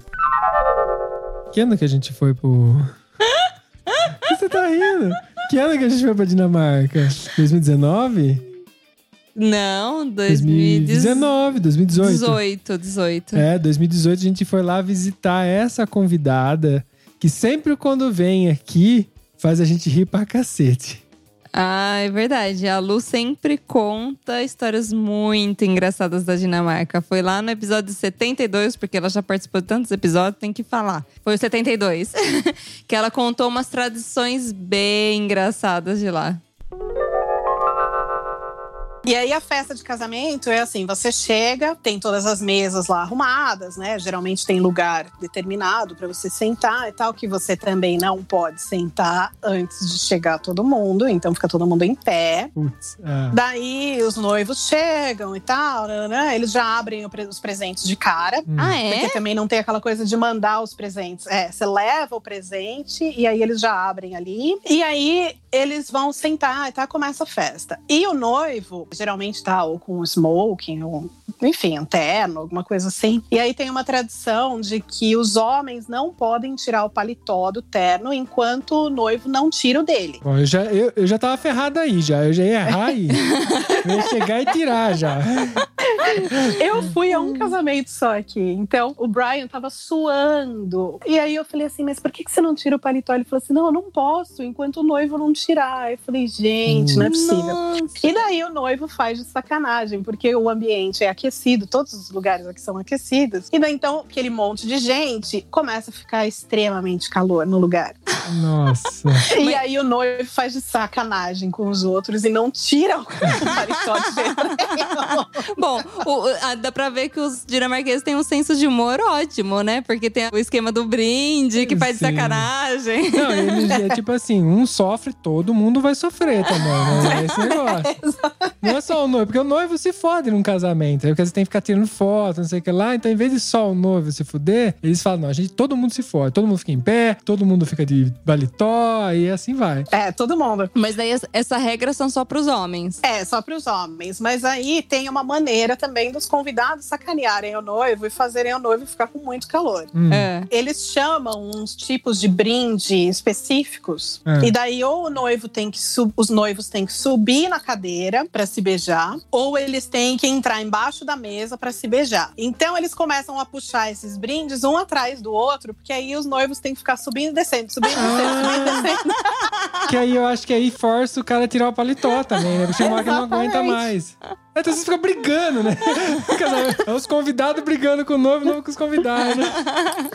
Que ano que a gente foi pro. que você tá rindo? Que ano que a gente foi pra Dinamarca? 2019? Não, 2019. 2019, 2018. 18, 18. É, 2018 a gente foi lá visitar essa convidada que sempre quando vem aqui faz a gente rir pra cacete. Ah, é verdade. A Lu sempre conta histórias muito engraçadas da Dinamarca. Foi lá no episódio 72, porque ela já participou de tantos episódios, tem que falar. Foi o 72. que ela contou umas tradições bem engraçadas de lá. E aí a festa de casamento é assim, você chega, tem todas as mesas lá arrumadas, né? Geralmente tem lugar determinado para você sentar e tal, que você também não pode sentar antes de chegar todo mundo, então fica todo mundo em pé. Putz. ah. Daí os noivos chegam e tal, né? eles já abrem os presentes de cara. Ah, é? Porque também não tem aquela coisa de mandar os presentes. É, você leva o presente e aí eles já abrem ali. E aí eles vão sentar e tá, começa a festa. E o noivo, geralmente tá ou com smoking, ou, enfim, um terno, alguma coisa assim. E aí tem uma tradição de que os homens não podem tirar o paletó do terno enquanto o noivo não tira o dele. Bom, eu já, eu, eu já tava ferrado aí, já. Eu já ia errar aí. eu ia chegar e tirar já. Eu fui a um casamento só aqui. Então, o Brian tava suando. E aí eu falei assim, mas por que, que você não tira o paletó? Ele falou assim, não, eu não posso, enquanto o noivo não tirar. Eu falei, gente, não é possível. Nossa. E daí o noivo faz de sacanagem, porque o ambiente é aquecido, todos os lugares aqui são aquecidos. E daí então, aquele monte de gente começa a ficar extremamente calor no lugar. Nossa. E aí o noivo faz de sacanagem com os outros e não tira o paletó de jeito nenhum. Bom, o- a- dá pra ver que os dinamarqueses têm um senso de humor ótimo, né? Porque tem o esquema do brinde, que faz de Sim. sacanagem. Não, eles é tipo assim, um sofre, todo mundo vai sofrer também, né? É esse negócio. Não é só o noivo, porque o noivo se fode num casamento. Aí porque você tem que ficar tirando foto, não sei o que lá. Então, em vez de só o noivo se fuder, eles falam: não, a gente, todo mundo se fode, todo mundo fica em pé, todo mundo fica de baletó, e assim vai. É, todo mundo. Mas daí essa- regra são só pros homens. É, só para os homens. Mas aí tem uma maneira também dos convidados sacanearem o noivo e fazerem o noivo ficar com muito calor. Hum. É. Eles chamam uns tipos de brinde específicos. É. E daí, ou o noivo tem que os noivos têm que subir na cadeira para se beijar, ou eles têm que entrar embaixo da mesa para se beijar. Então eles começam a puxar esses brindes um atrás do outro, porque aí os noivos têm que ficar subindo e descendo, subindo e descendo, subindo e descendo. Que aí eu acho que aí força o cara a tirar o paletó também, né? Porque uma que não aguenta Exatamente. Mais. Então você fica brigando, né? É os convidados brigando com o noivo, não com os convidados. né?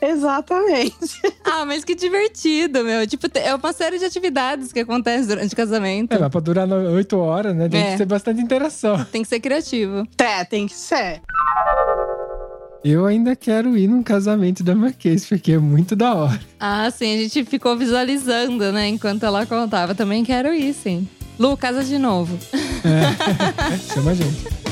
Exatamente. Ah, mas que divertido, meu. Tipo, é uma série de atividades que acontecem durante o casamento. É, mas pra durar oito horas, né? Tem É. que ter bastante interação. Tem que ser criativo. É, tem que ser. Eu ainda quero ir num casamento da Marquês, porque é muito da hora. Ah, sim, a gente ficou visualizando, né, enquanto ela contava. Também quero ir, sim. Lu, casa de novo. É. Chama a gente.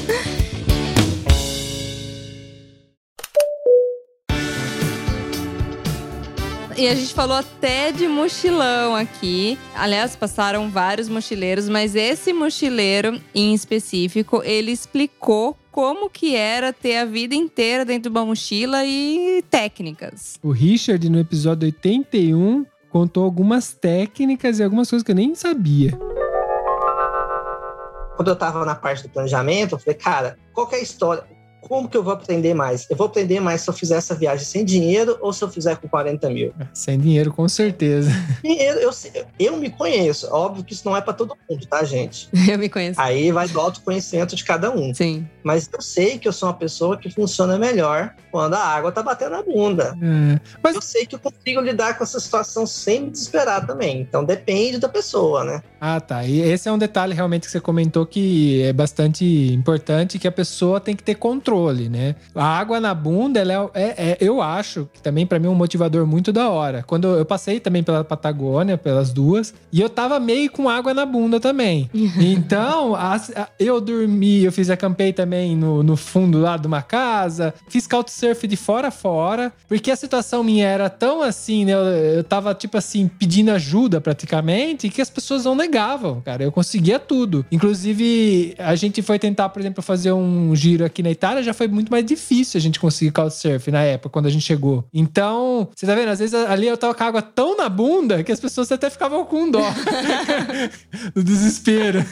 E a gente falou até de mochilão aqui. Aliás, passaram vários mochileiros, mas esse mochileiro em específico, ele explicou como que era ter a vida inteira dentro de uma mochila e técnicas. O Richard, no episódio 81, contou algumas técnicas e algumas coisas que eu nem sabia. Quando eu tava na parte do planejamento, eu falei, cara, qual é a história? Como que eu vou aprender mais? Eu vou aprender mais se eu fizer essa viagem sem dinheiro ou se eu fizer com 40 mil? Sem dinheiro, com certeza. Dinheiro, eu, eu me conheço. Óbvio que isso não é para todo mundo, tá, gente? Eu me conheço. Aí vai do autoconhecimento de cada um. Sim. Mas eu sei que eu sou uma pessoa que funciona melhor quando a água tá batendo na bunda. É, Mas Eu sei que eu consigo lidar com essa situação sem me desesperar também. Então depende da pessoa, né? Ah, tá. E esse é um detalhe realmente que você comentou que é bastante importante, que a pessoa tem que ter controle, né? A água na bunda, ela é, é- é- eu acho que também pra mim é um motivador muito da hora. Quando eu, passei também pela Patagônia, pelas duas, e eu tava meio com água na bunda também. Então, as- a- eu dormi, eu fiz acampei também no, no fundo lá de uma casa, fiz couchsurf de fora a fora, porque a situação minha era tão assim, né? Eu, eu tava, tipo assim, pedindo ajuda praticamente, que as pessoas não negavam, cara. Eu conseguia tudo. Inclusive, a gente foi tentar, por exemplo, fazer um giro aqui na Itália, já foi muito mais difícil a gente conseguir couchsurf na época, quando a gente chegou. Então, você tá vendo? Às vezes ali eu tava com a água tão na bunda que as pessoas até ficavam com dó. do desespero.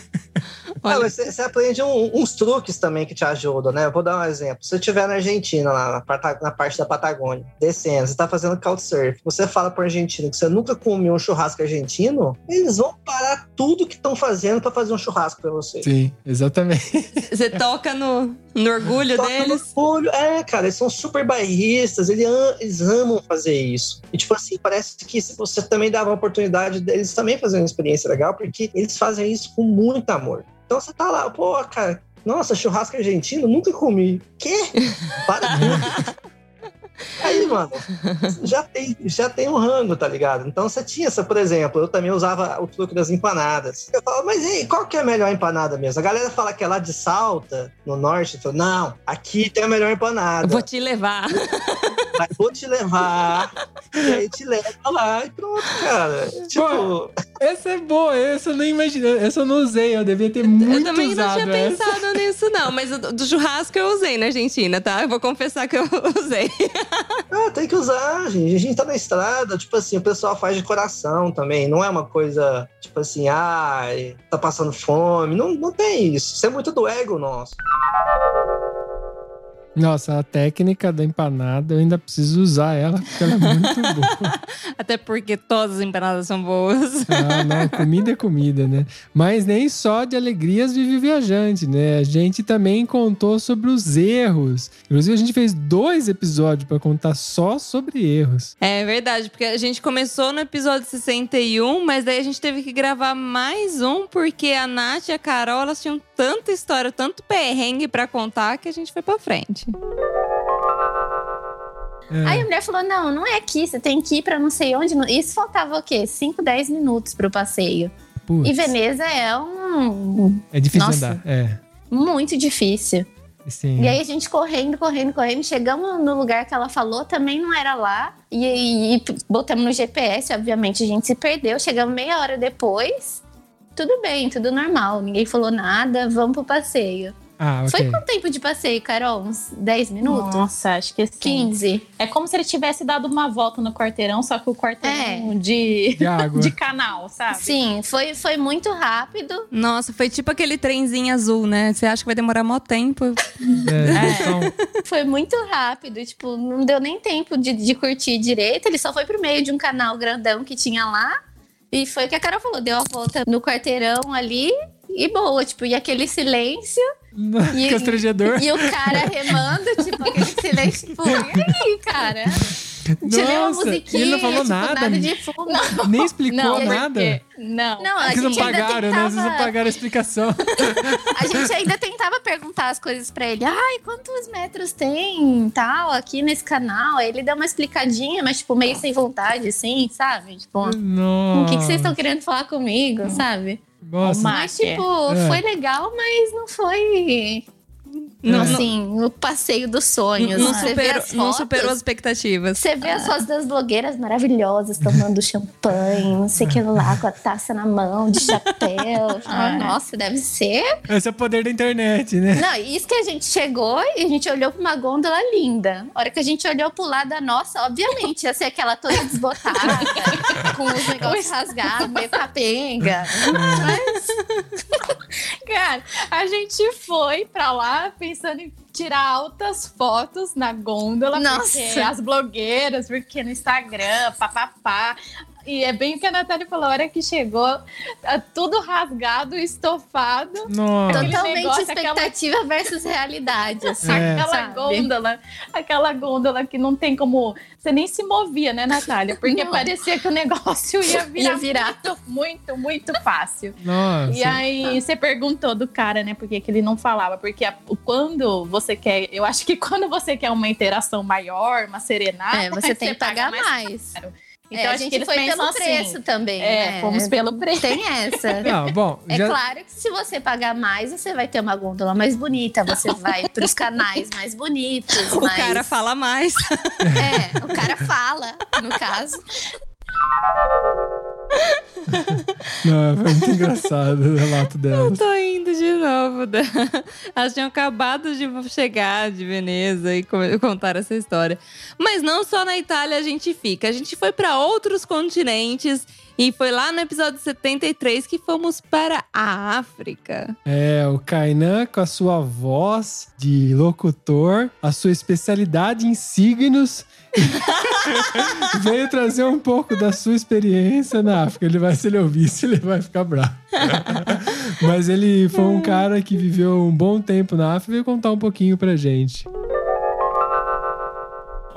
Ah, mas você, você aprende um- uns truques também que te ajudam, né? Eu vou dar um exemplo. Se você estiver na Argentina, lá na, na parte da Patagônia, descendo, você tá fazendo couchsurf, você fala pro argentino que você nunca comeu um churrasco argentino, eles vão parar tudo que estão fazendo pra fazer um churrasco pra você. Sim, exatamente. Você toca no, no orgulho deles. orgulho. É, cara, eles são super bairristas, eles, am- eles amam fazer isso. E, tipo assim, parece que se você também dava a oportunidade deles também fazerem uma experiência legal, porque eles fazem isso com muito amor. Então você tá lá, pô, cara, nossa, churrasco argentino, nunca comi. Quê? Para tudo. Aí, mano, já tem, já tem um rango, tá ligado? Então você tinha essa, por exemplo, eu também usava o truque das empanadas. Eu falava, mas ei, qual que é a melhor empanada mesmo? A galera fala que é lá de Salta, no norte. Eu falo, não, aqui tem a melhor empanada. Eu vou te levar. Mas vou te levar, e aí te leva lá e pronto, cara. Tipo. Essa é boa, essa eu nem imaginei. Essa eu não usei, eu devia ter muito Eu também não usado tinha essa. pensado nisso, não. Mas do churrasco eu usei na Argentina, tá? Eu vou confessar que eu usei. Ah, tem que usar, gente. A gente tá na estrada, tipo assim, o pessoal faz de coração também. Não é uma coisa, tipo assim, ai, tá passando fome. Não, não tem isso. Isso é muito do ego nosso. Nossa, a técnica da empanada, eu ainda preciso usar ela, porque ela é muito boa. Até porque todas as empanadas são boas. Ah, não, comida é comida, né? Mas nem só de alegrias vive viajante, né? A gente também contou sobre os erros. Inclusive, a gente fez dois episódios para contar só sobre erros. É verdade, porque a gente começou no episódio 61, mas daí a gente teve que gravar mais um, porque a Nath e a Carol, elas tinham tanta história, tanto perrengue pra contar, que a gente foi pra frente. É. Aí a mulher falou: não, não é aqui, você tem que ir pra não sei onde. Isso faltava o quê? 5, 10 minutos pro passeio. Putz. E Veneza é um. É difícil Nossa, andar. É. Muito difícil. Sim. E aí a gente correndo, correndo, correndo, chegamos no lugar que ela falou, também não era lá. E, e, e botamos no GPS, obviamente a gente se perdeu. Chegamos meia hora depois. Tudo bem, tudo normal. Ninguém falou nada, vamos pro passeio. Ah, ok. Foi quanto tempo de passeio, Carol? Uns 10 minutos? Nossa, acho que sim. 15. É como se ele tivesse dado uma volta no quarteirão, só que o quarteirão de, De água. de canal, sabe? Sim, foi, foi muito rápido. Nossa, foi tipo aquele trenzinho azul, né? Você acha que vai demorar mó tempo. É, então, Foi muito rápido, tipo, não deu nem tempo de, de curtir direito. Ele só foi pro meio de um canal grandão que tinha lá. E foi o que a Carol falou, deu a volta no quarteirão ali e boa, tipo, e aquele silêncio. E, Constrangedor. E, o cara remando, tipo, aquele silêncio, tipo, e aí, cara? Nossa, musiquinha, ele não falou tipo, nada. de fundo. Nem explicou Não, nada. porque- Não. Não, a Porque não gente ainda pagaram, né? Às vezes não tentava- pagaram a explicação. A gente ainda tentava perguntar as coisas pra ele. Ai, quantos metros tem tal aqui nesse canal? Aí ele deu uma explicadinha, mas tipo, meio sem vontade, assim, sabe? Tipo, Nossa. o que, que vocês estão querendo falar comigo, sabe? Nossa. Mas, tipo, É. foi legal, mas não foi. Não- assim, o passeio dos sonhos. Não, Você vê superou, as não fotos, superou as expectativas. Você vê as fotos das blogueiras maravilhosas tomando champanhe, não sei o que lá, com a taça na mão, de chapéu. Ah, Nossa, deve ser. Esse é o poder da internet, né? Não, isso que a gente chegou e a gente olhou pra uma gôndola linda. A hora que a gente olhou pro lado da nossa, obviamente, ia ser aquela toda desbotada, com os negócios rasgados, meio capenga. Mas Cara, a gente foi pra lá pensando em tirar altas fotos na gôndola. Nossa. Porque as blogueiras, porque no Instagram, papapá. E é bem o que a Natália falou, a hora que chegou, tá tudo rasgado, estofado. Nossa. Totalmente negócio, aquela- expectativa versus realidade, assim. É. Aquela sabe? gôndola, aquela gôndola que não tem como. Você nem se movia, né, Natália? Porque Não. parecia que o negócio ia virar, Ia virar. Muito, muito, muito fácil. Nossa. E aí você perguntou do cara, né? Por que ele não falava? Porque a- quando você quer. Eu acho que quando você quer uma interação maior, uma serenata, É, você tem que pagar paga mais. caro. Então Então a acho gente que eles foi pelo assim, preço também. É, né? fomos pelo preço. Tem essa. Não, bom, É já- claro que se você pagar mais, você vai ter uma gôndola mais bonita, você vai pros canais mais bonitos. O mais- cara fala mais. É, o cara fala, no caso. Não, foi muito engraçado o relato Eu dela. tô indo de novo. Da... Elas tinham acabado de chegar de Veneza e co- contaram essa história. Mas não só na Itália a gente fica. A gente foi pra outros continentes e foi lá no episódio 73 que fomos para a África. É, o Kainan com a sua voz de locutor, a sua especialidade em signos, veio trazer um pouco da sua experiência na África. Ele vai, se ele ouvir isso, ele vai ficar bravo. Mas ele foi um cara que viveu um bom tempo na África e veio contar um pouquinho pra gente.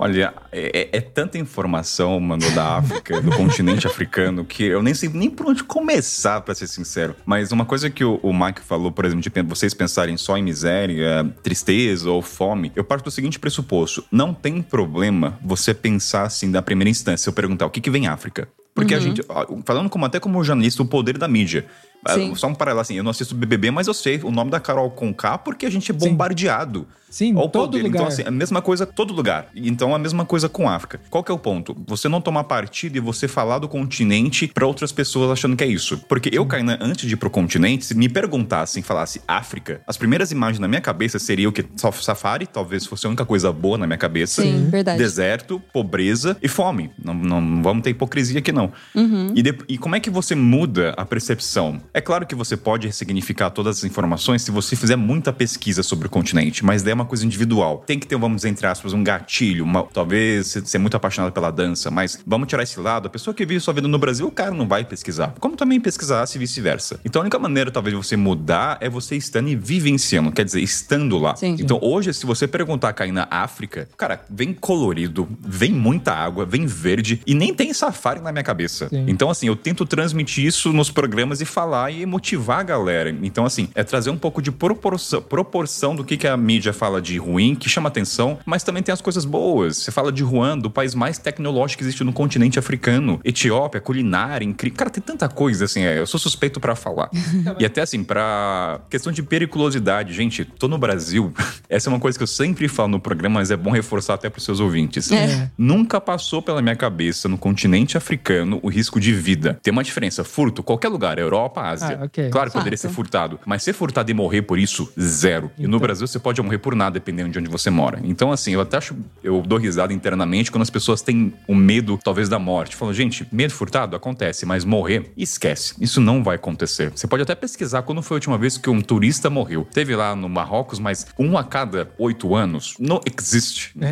Olha, é, é tanta informação, mano, da África, do continente africano, que eu nem sei nem por onde começar, pra ser sincero. Mas uma coisa que o, o Mike falou, por exemplo, de vocês pensarem só em miséria, tristeza ou fome, eu parto do seguinte pressuposto: não tem problema você pensar assim, da primeira instância, se eu perguntar o que, que vem África. Porque a Uhum. gente, ó, falando como até como jornalista, o poder da mídia. Ah, Sim. Só um paralelo assim, eu não assisto BBB, mas eu sei o nome da Carol Conká porque a gente é bombardeado. Sim, Olha o todo poder. lugar. Então, assim, a mesma coisa todo lugar. Então, a mesma coisa com a África. Qual que é o ponto? Você não tomar partido e você falar do continente pra outras pessoas achando que é isso. Porque eu, Kainan, antes de ir pro continente, se me perguntassem, falasse África, as primeiras imagens na minha cabeça seria o que? Safari, talvez fosse a única coisa boa na minha cabeça. Sim, verdade. Deserto, pobreza e fome. Não, não vamos ter hipocrisia aqui, não. Uhum. E, de- e como é que você muda a percepção? É claro que você pode ressignificar todas as informações se você fizer muita pesquisa sobre o continente, mas daí é uma coisa individual. Tem que ter, vamos dizer, entre aspas, um gatilho, uma- talvez você ser muito apaixonado pela dança, mas vamos tirar esse lado. A pessoa que vive sua vida no Brasil, o cara não vai pesquisar. Como também pesquisar se vice-versa. Então a única maneira, talvez, de você mudar é você estando e vivenciando, quer dizer, estando lá. Sim. Então hoje, se você perguntar cair na África, cara, vem colorido, vem muita água, vem verde e nem tem safari na minha cabeça. Sim. Então, assim, eu tento transmitir isso nos programas e falar e motivar a galera. Então, assim, é trazer um pouco de proporção, proporção do que, que a mídia fala de ruim, que chama atenção, mas também tem as coisas boas. Você fala de Ruanda, o país mais tecnológico que existe no continente africano. Etiópia, culinária, incrível. Cara, tem tanta coisa, assim, é, eu sou suspeito pra falar. e até, assim, pra questão de periculosidade, gente, tô no Brasil. Essa é uma coisa que eu sempre falo no programa, mas é bom reforçar até pros seus ouvintes. É. Nunca passou pela minha cabeça no continente africano o risco de vida. Tem uma diferença. Furto, qualquer lugar, Europa, Ásia. Ah, ok. Claro que poderia ser furtado. Mas ser furtado e morrer por isso, zero. E no Brasil você pode morrer por nada, dependendo de onde você mora. Então, assim, eu até acho. Eu dou risada internamente quando as pessoas têm o medo, talvez, da morte. Falam, gente, medo furtado acontece, mas morrer, esquece. Isso não vai acontecer. Você pode até pesquisar quando foi a última vez que um turista morreu. Teve lá no Marrocos, mas um a cada oito anos não existe. É.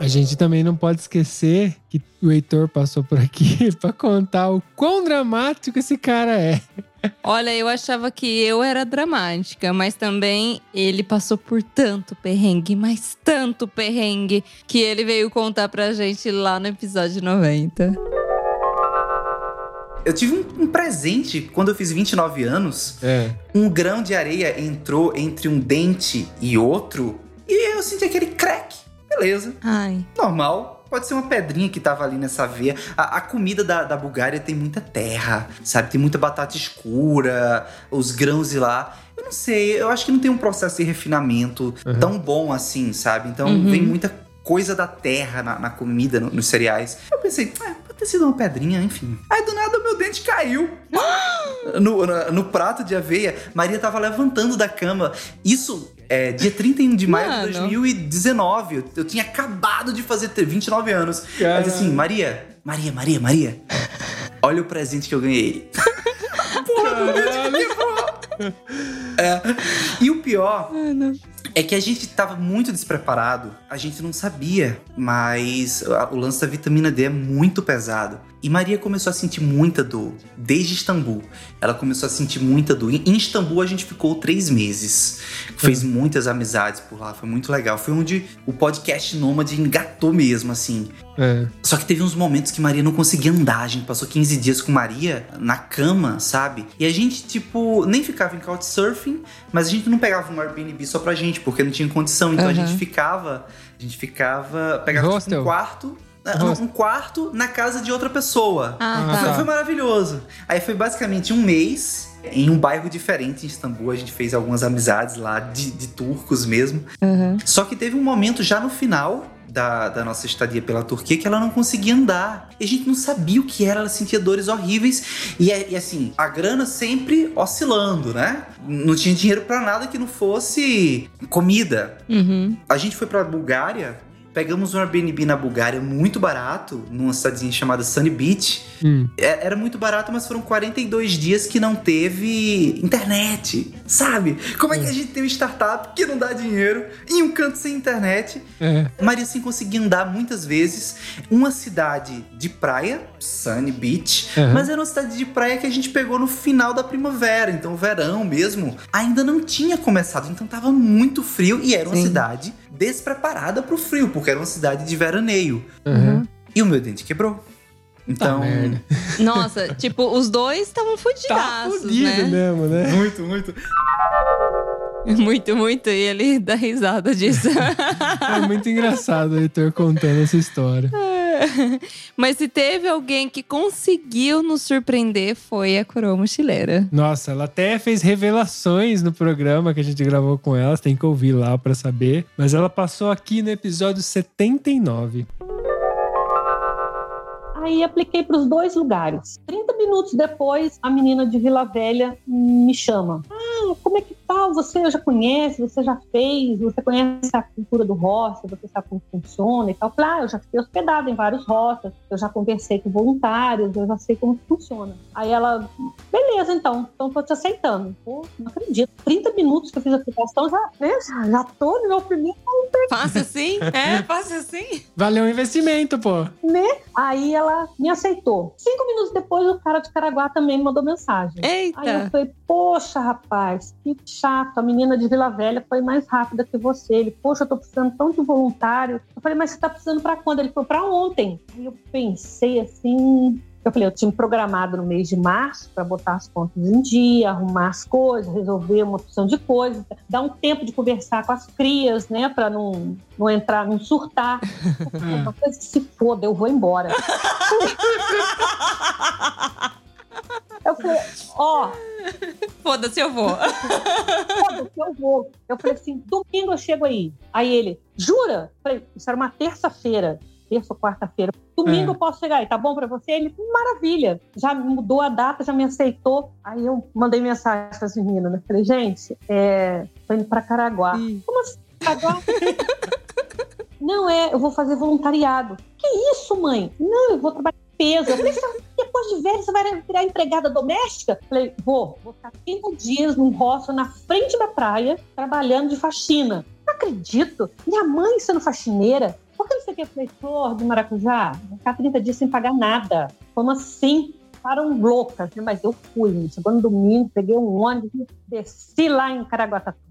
A gente também não pode esquecer que o Heitor passou por aqui pra contar o quão dramático esse cara é. Olha, eu achava que eu era dramática, mas também ele passou por tanto perrengue, mas tanto perrengue, que ele veio contar pra gente lá no episódio 90. Eu tive um, um presente quando eu fiz 29 anos. É. Um grão de areia entrou entre um dente e outro e eu senti aquele crack. Beleza. Ai. Normal. Pode ser uma pedrinha que tava ali nessa veia. A, a comida da, da Bulgária tem muita terra, sabe? Tem muita batata escura, os grãos de lá. Eu não sei, eu acho que não tem um processo de refinamento tão bom assim, sabe? Então Uhum. vem muita coisa da terra na, na comida, no- nos cereais. Eu pensei, é, pode ter sido uma pedrinha, enfim. Aí do nada o meu dente caiu. No, no, no prato de aveia, Maria tava levantando da cama. Isso é dia 31 de maio de Mano. 2019. Eu, eu tinha acabado de fazer ter 29 anos. Ela disse assim: Maria, Maria, Maria, Maria, olha o presente que eu ganhei. Porra, meu dente quebrou. É. E o pior é que a gente tava muito despreparado. A gente não sabia, mas o lance da vitamina D é muito pesado. E Maria começou a sentir muita dor desde Istambul. Ela começou a sentir muita dor. Em Istambul a gente ficou três meses. Fez muitas amizades por lá, foi muito legal. Foi onde o podcast Nômade engatou mesmo, assim. É. Só que teve uns momentos que Maria não conseguia andar. A gente passou 15 dias com Maria na cama, sabe? E a gente, tipo, nem ficava em couchsurfing, mas a gente não pegava um Airbnb só pra gente, porque não tinha condição. Então a Aham. gente ficava. A gente ficava. Pegava tipo, um quarto. não, Um quarto na casa de outra pessoa. Ah, foi, tá. foi maravilhoso. Aí foi basicamente um mês em um bairro diferente em Istambul. A gente fez algumas amizades lá, de, de turcos mesmo. Só que teve um momento já no final da, da nossa estadia pela Turquia que ela não conseguia andar. E a gente não sabia o que era, ela sentia dores horríveis. E, é- e assim, a grana sempre oscilando, né? Não tinha dinheiro pra nada que não fosse comida. Uhum. A gente foi pra Bulgária, pegamos um Airbnb na Bulgária muito barato, numa cidadezinha chamada Sunny Beach. Hum. É- Era muito barato, mas foram 42 dias que não teve internet, sabe? Como é que a gente tem uma startup que não dá dinheiro em um canto sem internet? É. Maria assim conseguia andar muitas vezes. Uma cidade de praia, Sunny Beach, Uhum. mas era uma cidade de praia que a gente pegou no final da primavera, então verão mesmo ainda não tinha começado, então tava muito frio e era uma Sim. cidade despreparada pro frio, porque era uma cidade de veraneio. Uhum. E o meu dente quebrou. Então, merda. Nossa, tipo, os dois estavam fudidaços, Fudido né? mesmo, né? Muito, muito. Muito, muito. E ele dá risada disso. É muito engraçado o Heitor contando essa história. É, Mas se teve alguém que conseguiu nos surpreender, foi a Coroa Mochileira. Nossa, ela até fez revelações no programa que a gente gravou com ela. Você tem que ouvir lá pra saber. Mas ela passou aqui no episódio 79. Aí apliquei para os dois lugares. 30 minutos depois, a menina de Vila Velha me chama. Ah, como é que tá? Você já conhece, você já fez, você conhece a cultura do hostel, você sabe como funciona e tal. Eu falei, ah, eu já fiquei hospedada em vários hostels, eu já conversei com voluntários, eu já sei como funciona. Aí ela, beleza, então, então tô te aceitando. Pô, não acredito. 30 minutos que eu fiz a aplicação, já, né, já, já tô no meu primeiro Fácil assim? É, fácil assim? Valeu o investimento, pô. né? Aí ela me aceitou. Cinco minutos depois, o cara de Caraguá também me mandou mensagem. Eita! Aí eu falei, poxa, rapaz, que chato. A menina de Vila Velha foi mais rápida que você. Ele, poxa, eu tô precisando tão de voluntário. Eu falei, mas você tá precisando pra quando? Ele falou, pra ontem. Aí eu pensei assim. Eu falei, eu tinha programado no mês de março para botar as contas em dia, arrumar as coisas, resolver uma opção de coisas, dar um tempo de conversar com as crias, né, para não, não entrar, não surtar. Uma coisa que se foda, eu vou embora. Eu falei, ó. Foda-se, eu vou. Foda-se, eu vou. Eu falei assim, domingo eu chego aí. Aí ele, jura? Eu falei, isso era uma terça-feira. Terça ou quarta-feira. Domingo É. eu posso chegar aí, tá bom pra você? Ele, maravilha. Já mudou a data, já me aceitou. Aí eu mandei mensagem para as meninas, né? Falei, gente, é, tô indo pra Caraguá. Como assim, Caraguá? Não é, eu vou fazer voluntariado. Que isso, mãe? Não, eu vou trabalhar em peso. Eu falei, "Você- de velho, você vai virar empregada doméstica? Falei, vou. Vou ficar 30 dias num rosto na frente da praia, trabalhando de faxina. Não acredito. Minha mãe sendo faxineira. Por que você quer falei, flor de maracujá? Vou ficar 30 dias sem pagar nada. Como assim? Ficaram loucas, né? mas eu fui. Chegou no domingo, peguei um ônibus, desci lá em Caraguatatuba.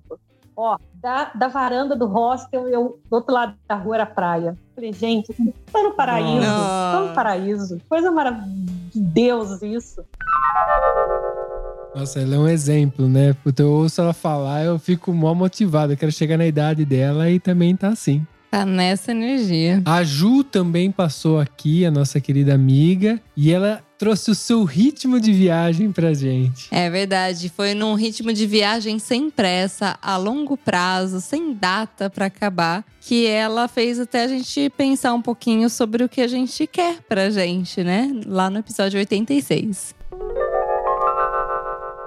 Ó, da, da varanda do hostel, eu, do outro lado da rua era a praia. Falei, gente, tô no paraíso, tô no paraíso. Coisa maravilhosa de Deus isso. Nossa, ela é um exemplo, né? Puta, eu ouço ela falar, eu fico mó motivado. Eu quero chegar na idade dela e também tá assim. Tá nessa energia. A Ju também passou aqui, a nossa querida amiga, e ela trouxe o seu ritmo de viagem pra gente. É verdade, foi num ritmo de viagem sem pressa, a longo prazo, sem data pra acabar, que ela fez até a gente pensar um pouquinho sobre o que a gente quer pra gente, né? Lá no episódio 86.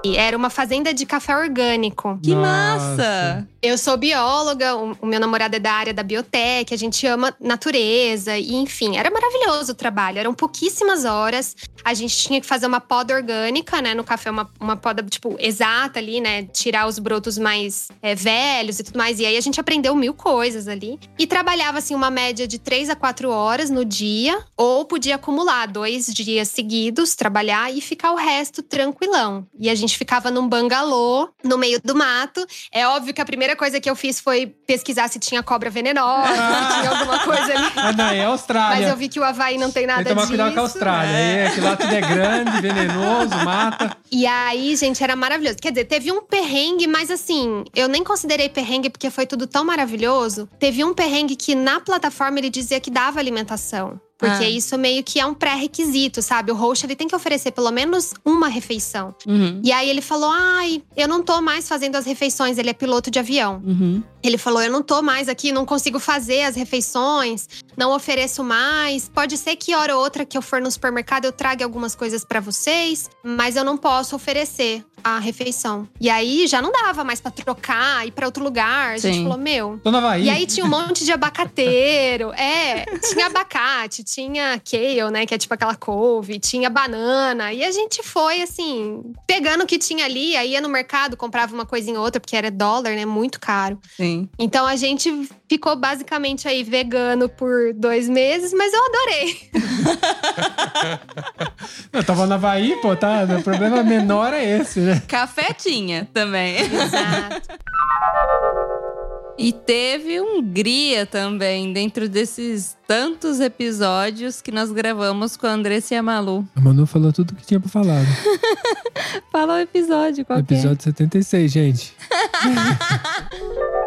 E Era uma fazenda de café orgânico. Que massa! Eu sou bióloga, o o meu namorado é da área da biotech, a gente ama natureza, e enfim, era maravilhoso o trabalho. Eram pouquíssimas horas. A gente tinha que fazer uma poda orgânica, né? No café, uma, uma poda, tipo, exata ali, né? Tirar os brotos mais é, velhos e tudo mais. E aí a gente aprendeu mil coisas ali. E trabalhava, assim, uma média de três a quatro horas no dia, ou podia acumular dois dias seguidos, trabalhar e ficar o resto tranquilão. E a gente ficava num bangalô, no meio do mato. É óbvio que a primeira coisa que eu fiz foi pesquisar se tinha cobra venenosa, se tinha alguma coisa ali. Ah, não, é Austrália. Mas eu vi que o Havaí não tem nada Tem que tomar disso. cuidado com a Austrália. É. que lá tudo é grande, venenoso, mata. E aí, gente, era maravilhoso. Quer dizer, teve um perrengue, mas assim, eu nem considerei perrengue porque foi tudo tão maravilhoso. Teve um perrengue que na plataforma ele dizia que dava alimentação. Porque Ah. isso meio que é um pré-requisito, sabe? O host ele tem que oferecer pelo menos uma refeição. Uhum. E aí ele falou: ai, eu não tô mais fazendo as refeições, ele é piloto de avião. Uhum. Ele falou: Eu não tô mais aqui, não consigo fazer as refeições, não ofereço mais. Pode ser que hora ou outra que eu for no supermercado eu traga algumas coisas pra vocês, mas eu não posso oferecer a refeição. E aí já não dava mais pra trocar, ir pra outro lugar. A gente Sim. falou: Meu. Tô no Havaí. E aí tinha um monte de abacateiro. É, tinha abacate, tinha kale, né? Que é tipo aquela couve, tinha banana. E a gente foi, assim, pegando o que tinha ali, aí ia no mercado, comprava uma coisinha ou outra, porque era dólar, né? Muito caro. Sim. Então a gente ficou basicamente aí vegano por dois meses, mas eu adorei. Eu tava no Havaí, pô, tá? O problema menor é esse, né? Café tinha também. Exato. E teve Hungria também, dentro desses tantos episódios que nós gravamos com a Andressa e a Malu. A Manu falou tudo que tinha pra falar. Fala o episódio, qual que é? Episódio 76, gente.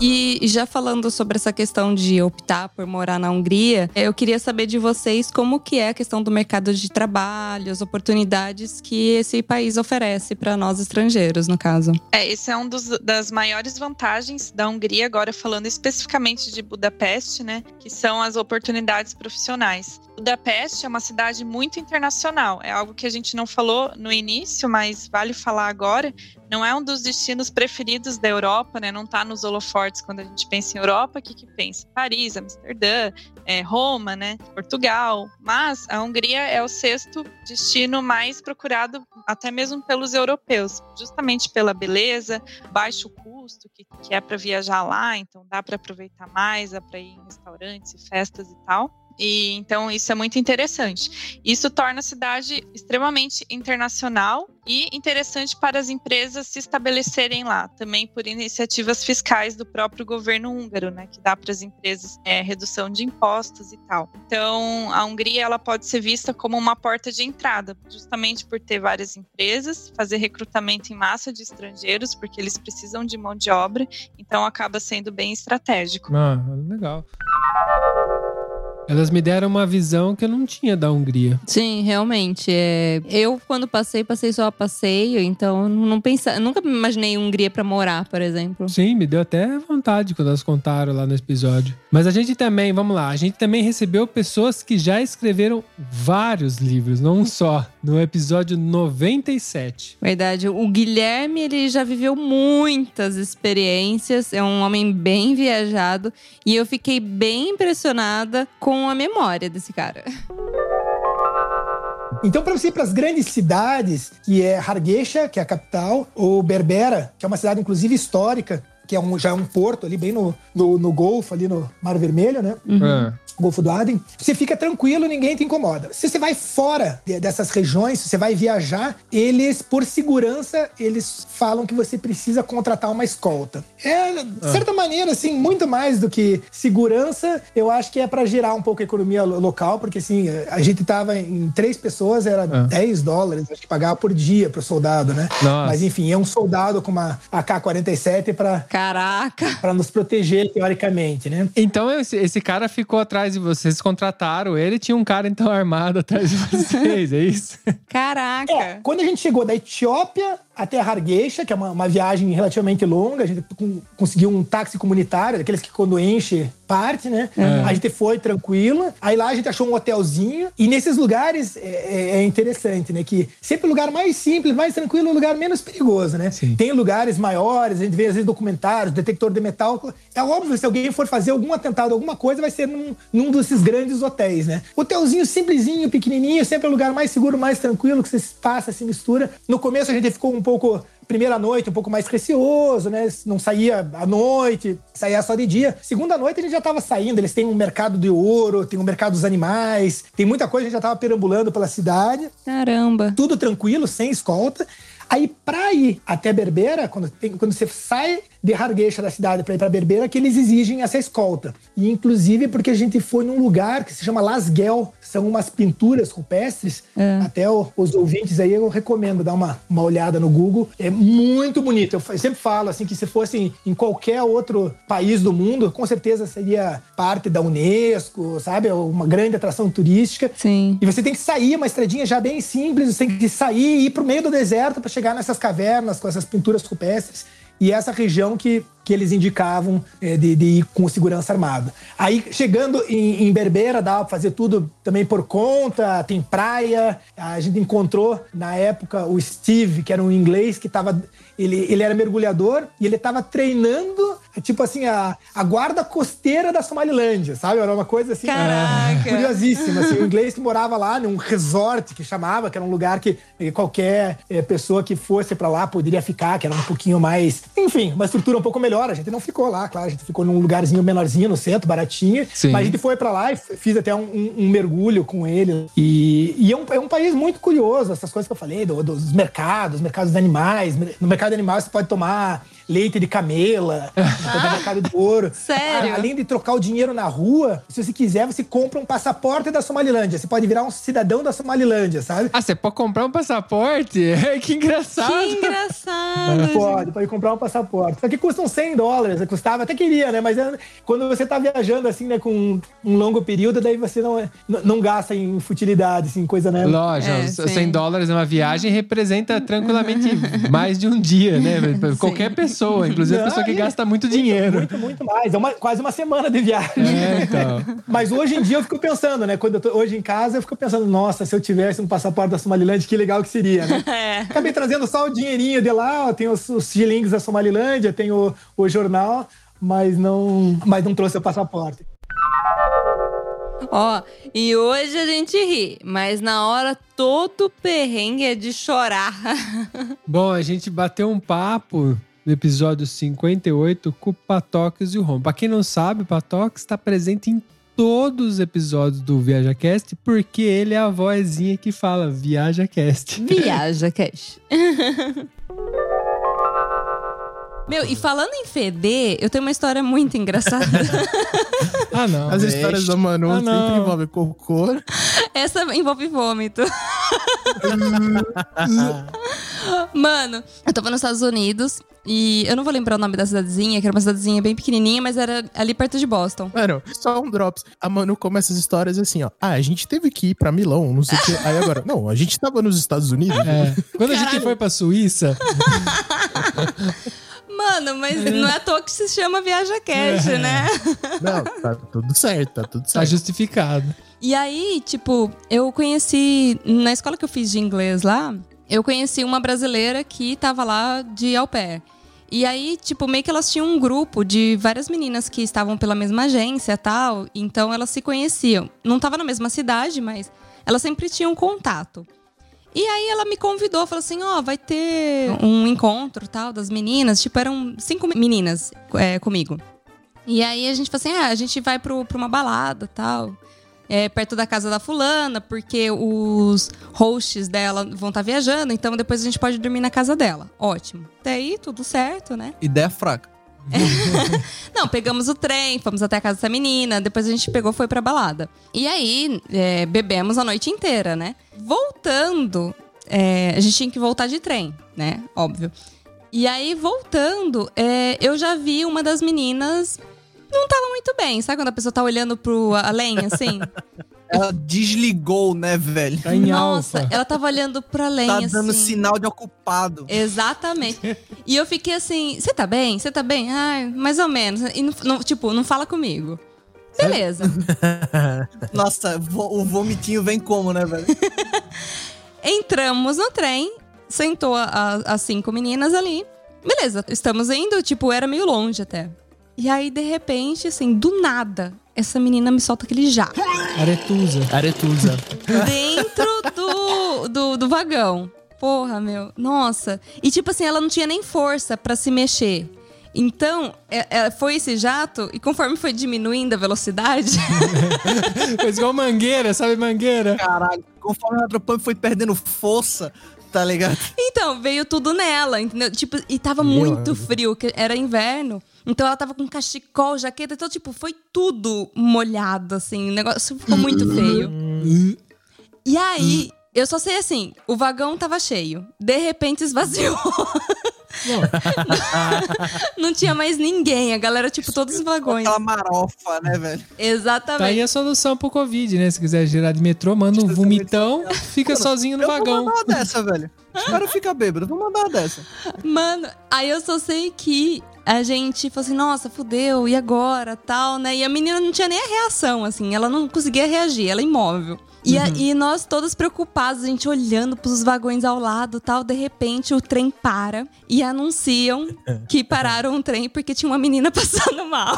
E já falando sobre essa questão de optar por morar na Hungria, eu queria saber de vocês como que é a questão do mercado de trabalho, as oportunidades que esse país oferece para nós estrangeiros, no caso. É, esse é um dos, das maiores vantagens da Hungria, agora falando especificamente de Budapeste, né? Que são as oportunidades profissionais. Budapeste é uma cidade muito internacional. É algo que a gente não falou no início, mas vale falar agora. Não é um dos destinos preferidos da Europa, né? Não está nos holofortes quando a gente pensa em Europa. O que, que pensa? Paris, Amsterdã, é, Roma, né? Portugal. Mas a Hungria é o sexto destino mais procurado, até mesmo pelos europeus, justamente pela beleza, baixo custo que, que é para viajar lá. Então dá para aproveitar mais, dá para ir em restaurantes e festas e tal. E então isso é muito interessante. Isso torna a cidade extremamente internacional e interessante para as empresas se estabelecerem lá, também por iniciativas fiscais do próprio governo húngaro, né, que dá para as empresas é, redução de impostos e tal. Então, a Hungria ela pode ser vista como uma porta de entrada, justamente por ter várias empresas, fazer recrutamento em massa de estrangeiros, porque eles precisam de mão de obra, então acaba sendo bem estratégico. Ah, legal. Elas me deram uma visão que eu não tinha da Hungria. Sim, realmente. É... Eu, quando passei, passei só a passeio, então não pensa... nunca me imaginei Hungria para morar, por exemplo. Sim, me deu até vontade quando elas contaram lá no episódio. Mas a gente também, vamos lá, a gente também recebeu pessoas que já escreveram vários livros, não um só, no episódio 97. Verdade. O Guilherme, ele já viveu muitas experiências, é um homem bem viajado e eu fiquei bem impressionada com a memória desse cara. Então, para você ir para as grandes cidades, que é Hargeisa, que é a capital, ou Berbera, que é uma cidade inclusive histórica, que é um, já é um porto ali bem no, no, no Golfo, ali no Mar Vermelho, né? Uhum. Golfo do Aden, você fica tranquilo, ninguém te incomoda. Se você vai fora de- dessas regiões, se você vai viajar, eles, por segurança, eles falam que você precisa contratar uma escolta. É, de Ah. certa maneira, assim, muito mais do que segurança, eu acho que é para gerar um pouco a economia lo- local, porque assim, a gente tava em três pessoas, era 10 dólares, acho que pagava por dia pro soldado, né? Nossa. Mas enfim, é um soldado com uma AK-47 para Caraca! Para nos proteger, teoricamente, né? Então esse, esse cara ficou atrás de vocês, contrataram ele, tinha um cara então armado atrás de vocês, é isso? Caraca! É, quando a gente chegou da Etiópia até Hargeisa, que é uma, uma viagem relativamente longa, a gente conseguiu um táxi comunitário, daqueles que quando enche, parte, né? É. A gente foi tranquilo. Aí lá a gente achou um hotelzinho. E nesses lugares é, é- é interessante, né? Que sempre o lugar mais simples, mais tranquilo, o lugar menos perigoso, né? Tem lugares maiores, a gente vê às vezes documentários, detector de metal. É óbvio, se alguém for fazer algum atentado, alguma coisa, vai ser num, num desses grandes hotéis, né? Hotelzinho simplesinho, pequenininho, sempre é o lugar mais seguro, mais tranquilo, que você passa, se mistura. No começo a gente ficou um pouco primeira noite um pouco mais receoso, né? Não saía à noite, saía só de dia. Segunda noite a gente já tava saindo, eles têm um mercado de ouro, tem um mercado dos animais, tem muita coisa, a gente já tava perambulando pela cidade. Caramba! Tudo tranquilo, sem escolta. Aí, pra ir até Berbera, quando, tem- quando você sai de Hargeisa da cidade para ir para Berbera, que eles exigem essa escolta. E, inclusive, porque a gente foi num lugar que se chama Lasguel, são umas pinturas rupestres. Até o- os ouvintes aí, eu recomendo dar uma, uma olhada no Google. É muito bonito. Eu, eu sempre falo, assim, que se fosse em qualquer outro país do mundo, com certeza seria parte da Unesco, sabe? Uma grande atração turística. Sim. E você tem que sair, uma estradinha já bem simples, você tem que sair e ir pro meio do deserto para chegar nessas cavernas com essas pinturas rupestres. E essa região que, que eles indicavam eh, de, de ir com segurança armada. Aí, chegando em, em Berbera, dá pra fazer tudo também por conta, tem praia. A gente encontrou, na época, o Steve, que era um inglês que tava. Ele, ele era mergulhador e ele tava treinando, tipo assim, a, a guarda costeira da Somalilândia, sabe? Era uma coisa assim. Caraca! Curiosíssima. Assim, o inglês que morava lá num resort que chamava, que era um lugar que eh, qualquer eh, pessoa que fosse pra lá poderia ficar, que era um pouquinho mais. Enfim, uma estrutura um pouco melhor. A gente não ficou lá, claro, a gente ficou num lugarzinho menorzinho no centro, baratinho. Sim. Mas a gente foi pra lá e fiz até um, um- um mergulho com ele. E, e é, um, é um país muito curioso, essas coisas que eu falei, do- dos mercados, mercados de animais. No mercado de animais você pode tomar leite de camela, no mercado do ouro. Sério? A- Além de trocar o dinheiro na rua, se você quiser, você compra um passaporte da Somalilândia. Você pode virar um cidadão da Somalilândia, sabe? Ah, você pode comprar um passaporte? que engraçado! Que engraçado! Pode, pode comprar um passaporte. Só que custam 100 dólares, custava, até queria, né? Mas é, quando você tá viajando assim, né, com um longo período, daí você não, é- não, gasta em futilidade, assim, coisa, né? Lógico, os 100 dólares numa viagem representa tranquilamente mais de um dia, né? Qualquer pessoa, inclusive a pessoa que e- gasta muito dinheiro. Muito, muito mais. É uma- quase uma semana de viagem. É, então. Mas hoje em dia eu fico pensando, né? Quando eu tô hoje em casa, eu fico pensando, nossa, se eu tivesse um passaporte da Somaliland, que legal que seria, né? É. Acabei trazendo só o dinheirinho de lá, ó, tem os, os shillings da Somalilândia, tem o, o jornal, mas não, mas não trouxe o passaporte. Ó, e hoje a gente ri, mas na hora todo perrengue é de chorar. Bom, a gente bateu um papo no episódio 58 com o Patox e o Rom. Pra quem não sabe, o Patox está presente em todos os episódios do ViajaCast, porque ele é a vozinha que fala ViajaCast. Viaja, Cash. Meu, e falando em feder, eu tenho uma história muito engraçada. ah, não. As histórias da Manu Ah, não. sempre envolvem cocô. Essa envolve vômito. Mano, eu tava nos Estados Unidos e eu não vou lembrar o nome da cidadezinha, que era uma cidadezinha bem pequenininha, mas era ali perto de Boston. Mano, só um drops. A Manu começa as histórias assim, ó. Ah, a gente teve que ir pra Milão, não sei o quê. Aí agora, não, a gente tava nos Estados Unidos. É. Quando a gente foi pra Suíça, Mano, mas não é à toa que se chama Viaja Cash, É. né? Não, tá tudo certo, tá tudo tá certo. justificado. E aí, tipo, eu conheci. Na escola que eu fiz de inglês lá, eu conheci uma brasileira que tava lá de au pair. E aí, tipo, meio que elas tinham um grupo de várias meninas que estavam pela mesma agência tal. Então elas se conheciam. Não tava na mesma cidade, mas elas sempre tinham contato. E aí ela me convidou, falou assim, ó, vai ter um encontro tal das meninas. Tipo, eram cinco meninas é, comigo. E aí a gente falou assim, ah, a gente vai pro, pra uma balada tal. É, perto da casa da fulana, porque os hosts dela vão estar viajando, então depois a gente pode dormir na casa dela. Ótimo. Até aí, tudo certo, né? Ideia fraca. Não, pegamos o trem, fomos até a casa dessa menina, depois a gente pegou e foi pra balada. E aí, é, bebemos a noite inteira, né? Voltando, é, a gente tinha que voltar de trem, né? Óbvio. E aí, voltando, é, eu já vi uma das meninas não tava muito bem. Sabe quando a pessoa tá olhando pro além, assim? Ela desligou, né, velho? Tá Nossa, ela tava olhando pro além, Tá assim. dando sinal de ocupado. Exatamente. E eu fiquei assim, você tá bem? Você tá bem? Ai, mais ou menos. E não, não- tipo, não fala comigo. Beleza. Nossa, o vomitinho vem como, né, velho? Entramos no trem, sentou as cinco meninas ali. Beleza, estamos indo, tipo, era meio longe até. E aí, de repente, assim, do nada, essa menina me solta aquele já. Aretusa. Aretusa. Dentro do, do, do vagão. Porra, meu. Nossa. E tipo assim, ela não tinha nem força pra se mexer. Então, é- é- foi esse jato, e conforme foi diminuindo a velocidade, Fez igual mangueira, sabe mangueira? Caralho, conforme a dropando foi perdendo força, tá ligado? Então, veio tudo nela, entendeu? Tipo, e tava Meu muito amigo. frio, que era inverno. Então ela tava com cachecol, jaqueta, então, tipo, foi tudo molhado, assim. O negócio ficou muito feio. E aí, eu só sei assim, o vagão tava cheio. De repente esvaziou. Não tinha mais ninguém. A galera, tipo, todos os vagões. Aquela marofa, né, velho? Exatamente. Tá aí a solução pro Covid, né? Se quiser girar de metrô, manda um vomitão, fica sozinho no eu vagão. Vou mandar uma dessa, velho. Os caras ficam bêbados, vou mandar uma dessa. Mano, aí eu só sei que a gente falou assim, nossa, fudeu, e agora, tal, né? E a menina não tinha nem a reação, assim, ela não conseguia reagir, ela é imóvel. E, a- Uhum. e nós todos preocupados, a gente olhando pros vagões ao lado, tal, de repente o trem para e anunciam que pararam o trem porque tinha uma menina passando mal.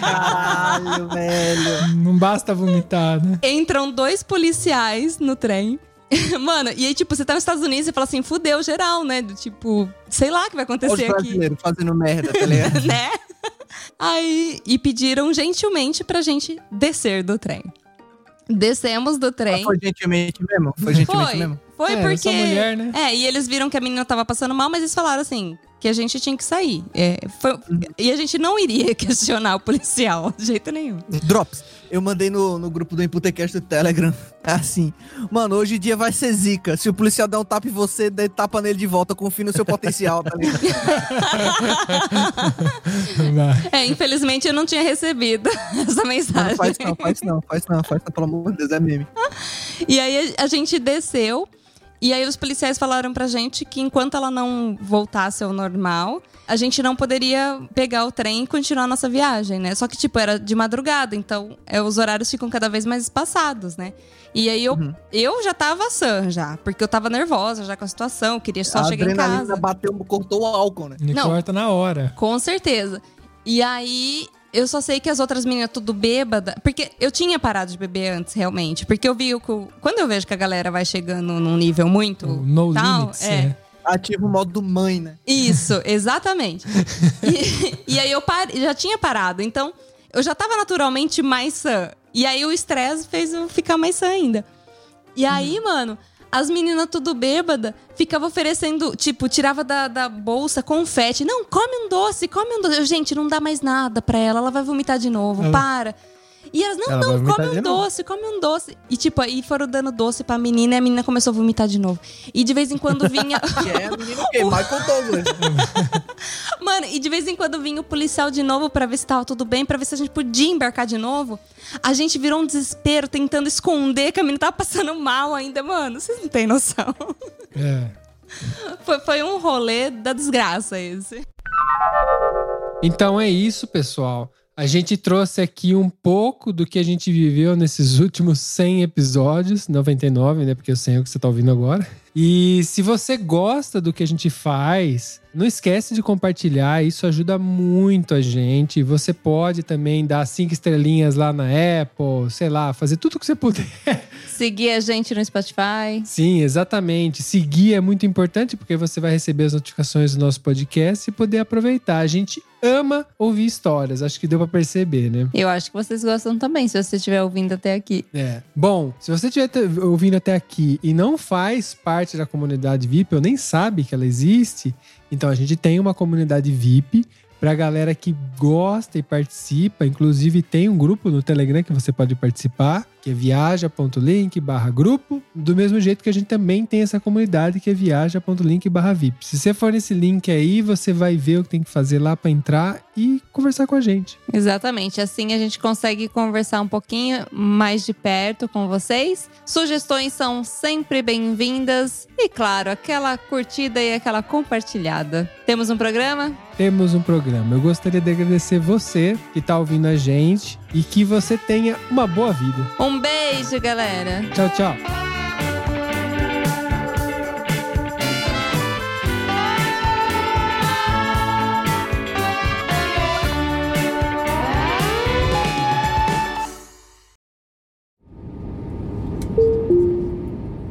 Caralho, velho. Não basta vomitar, né? Entram dois policiais no trem. Mano, e aí, tipo, você tá nos Estados Unidos e fala assim, fudeu geral, né? Do tipo, sei lá o que vai os acontecer aqui. fazendo merda, tá ligado? né? Aí, e pediram gentilmente pra gente descer do trem. Descemos do trem. Foi gentilmente mesmo? Foi gentilmente Foi. mesmo? Foi É, porque. mulher, né? É, e eles viram que a menina tava passando mal, mas eles falaram assim. Que a gente tinha que sair. É, foi- E a gente não iria questionar o policial, de jeito nenhum. Drops. Eu mandei no, no grupo do Imputecast do Telegram. Assim, mano, hoje em dia vai ser zica. Se o policial der um tapa em você, dê tapa nele de volta. Confie no seu potencial, tá ligado? É, infelizmente eu não tinha recebido essa mensagem. Não faz não, faz não, faz não, faz não, pelo amor de Deus, é meme. E aí a, a gente desceu. E aí os policiais falaram pra gente que enquanto ela não voltasse ao normal, a gente não poderia pegar o trem e continuar a nossa viagem, né? Só que, tipo, era de madrugada, então é, os horários ficam cada vez mais espaçados, né? E aí eu, Uhum. eu já tava sã já, porque eu tava nervosa já com a situação, queria só a chegar em casa. bateu, cortou o álcool, né? Me Não. corta na hora. Com certeza. E aí, eu só sei que as outras meninas tudo bêbada. Porque eu tinha parado de beber antes, realmente. Porque eu vi o que. o- Quando eu vejo que a galera vai chegando num nível muito. No tal, limits, é. é. Ativa o modo mãe, né? Isso, exatamente. e, e aí eu pare- já tinha parado. Então, eu já tava naturalmente mais sã. E aí o estresse fez eu ficar mais sã ainda. E aí, mano, as meninas tudo bêbada ficavam oferecendo, tipo, tirava da, da bolsa confete. Não, come um doce, come um doce. Eu, Gente, não dá mais nada pra ela, ela vai vomitar de novo, Ela- para. E elas, não, Ela não, come de um novo. doce, come um doce. E, tipo, aí foram dando doce pra menina e a menina começou a vomitar de novo. E de vez em quando vinha. Que é a menina o quê? Michael Douglas. Mano, e de vez em quando vinha o policial de novo pra ver se tava tudo bem, pra ver se a gente podia embarcar de novo. A gente virou um desespero tentando esconder que a menina tava passando mal ainda, mano. Vocês não têm noção. É. Foi, foi um rolê da desgraça esse. Então é isso, pessoal. A gente trouxe aqui um pouco do que a gente viveu nesses últimos 100 episódios, 99, né? Porque 100 é o que você tá ouvindo agora. E se você gosta do que a gente faz, não esquece de compartilhar, isso ajuda muito a gente. Você pode também dar cinco estrelinhas lá na Apple, sei lá, fazer tudo o que você puder. Seguir a gente no Spotify. Sim, exatamente. Seguir é muito importante porque você vai receber as notificações do nosso podcast e poder aproveitar. A gente ama ouvir histórias, acho que deu pra perceber, né? Eu acho que vocês gostam também, se você estiver ouvindo até aqui. É. Bom, se você estiver ouvindo até aqui e não faz parte da comunidade VIP, ou nem sabe que ela existe, então a gente tem uma comunidade VIP pra galera que gosta e participa. Inclusive tem um grupo no Telegram que você pode participar, que é viaja.link barra grupo. Do mesmo jeito que a gente também tem essa comunidade que é viaja.link barra VIP. Se você for nesse link aí, você vai ver o que tem que fazer lá pra entrar e conversar com a gente. Exatamente. Assim a gente consegue conversar um pouquinho mais de perto com vocês. Sugestões são sempre bem-vindas. E, claro, aquela curtida e aquela compartilhada. Temos um programa? temos um programa. Eu gostaria de agradecer você que está ouvindo a gente e que você tenha uma boa vida. Um beijo, galera. Tchau, tchau.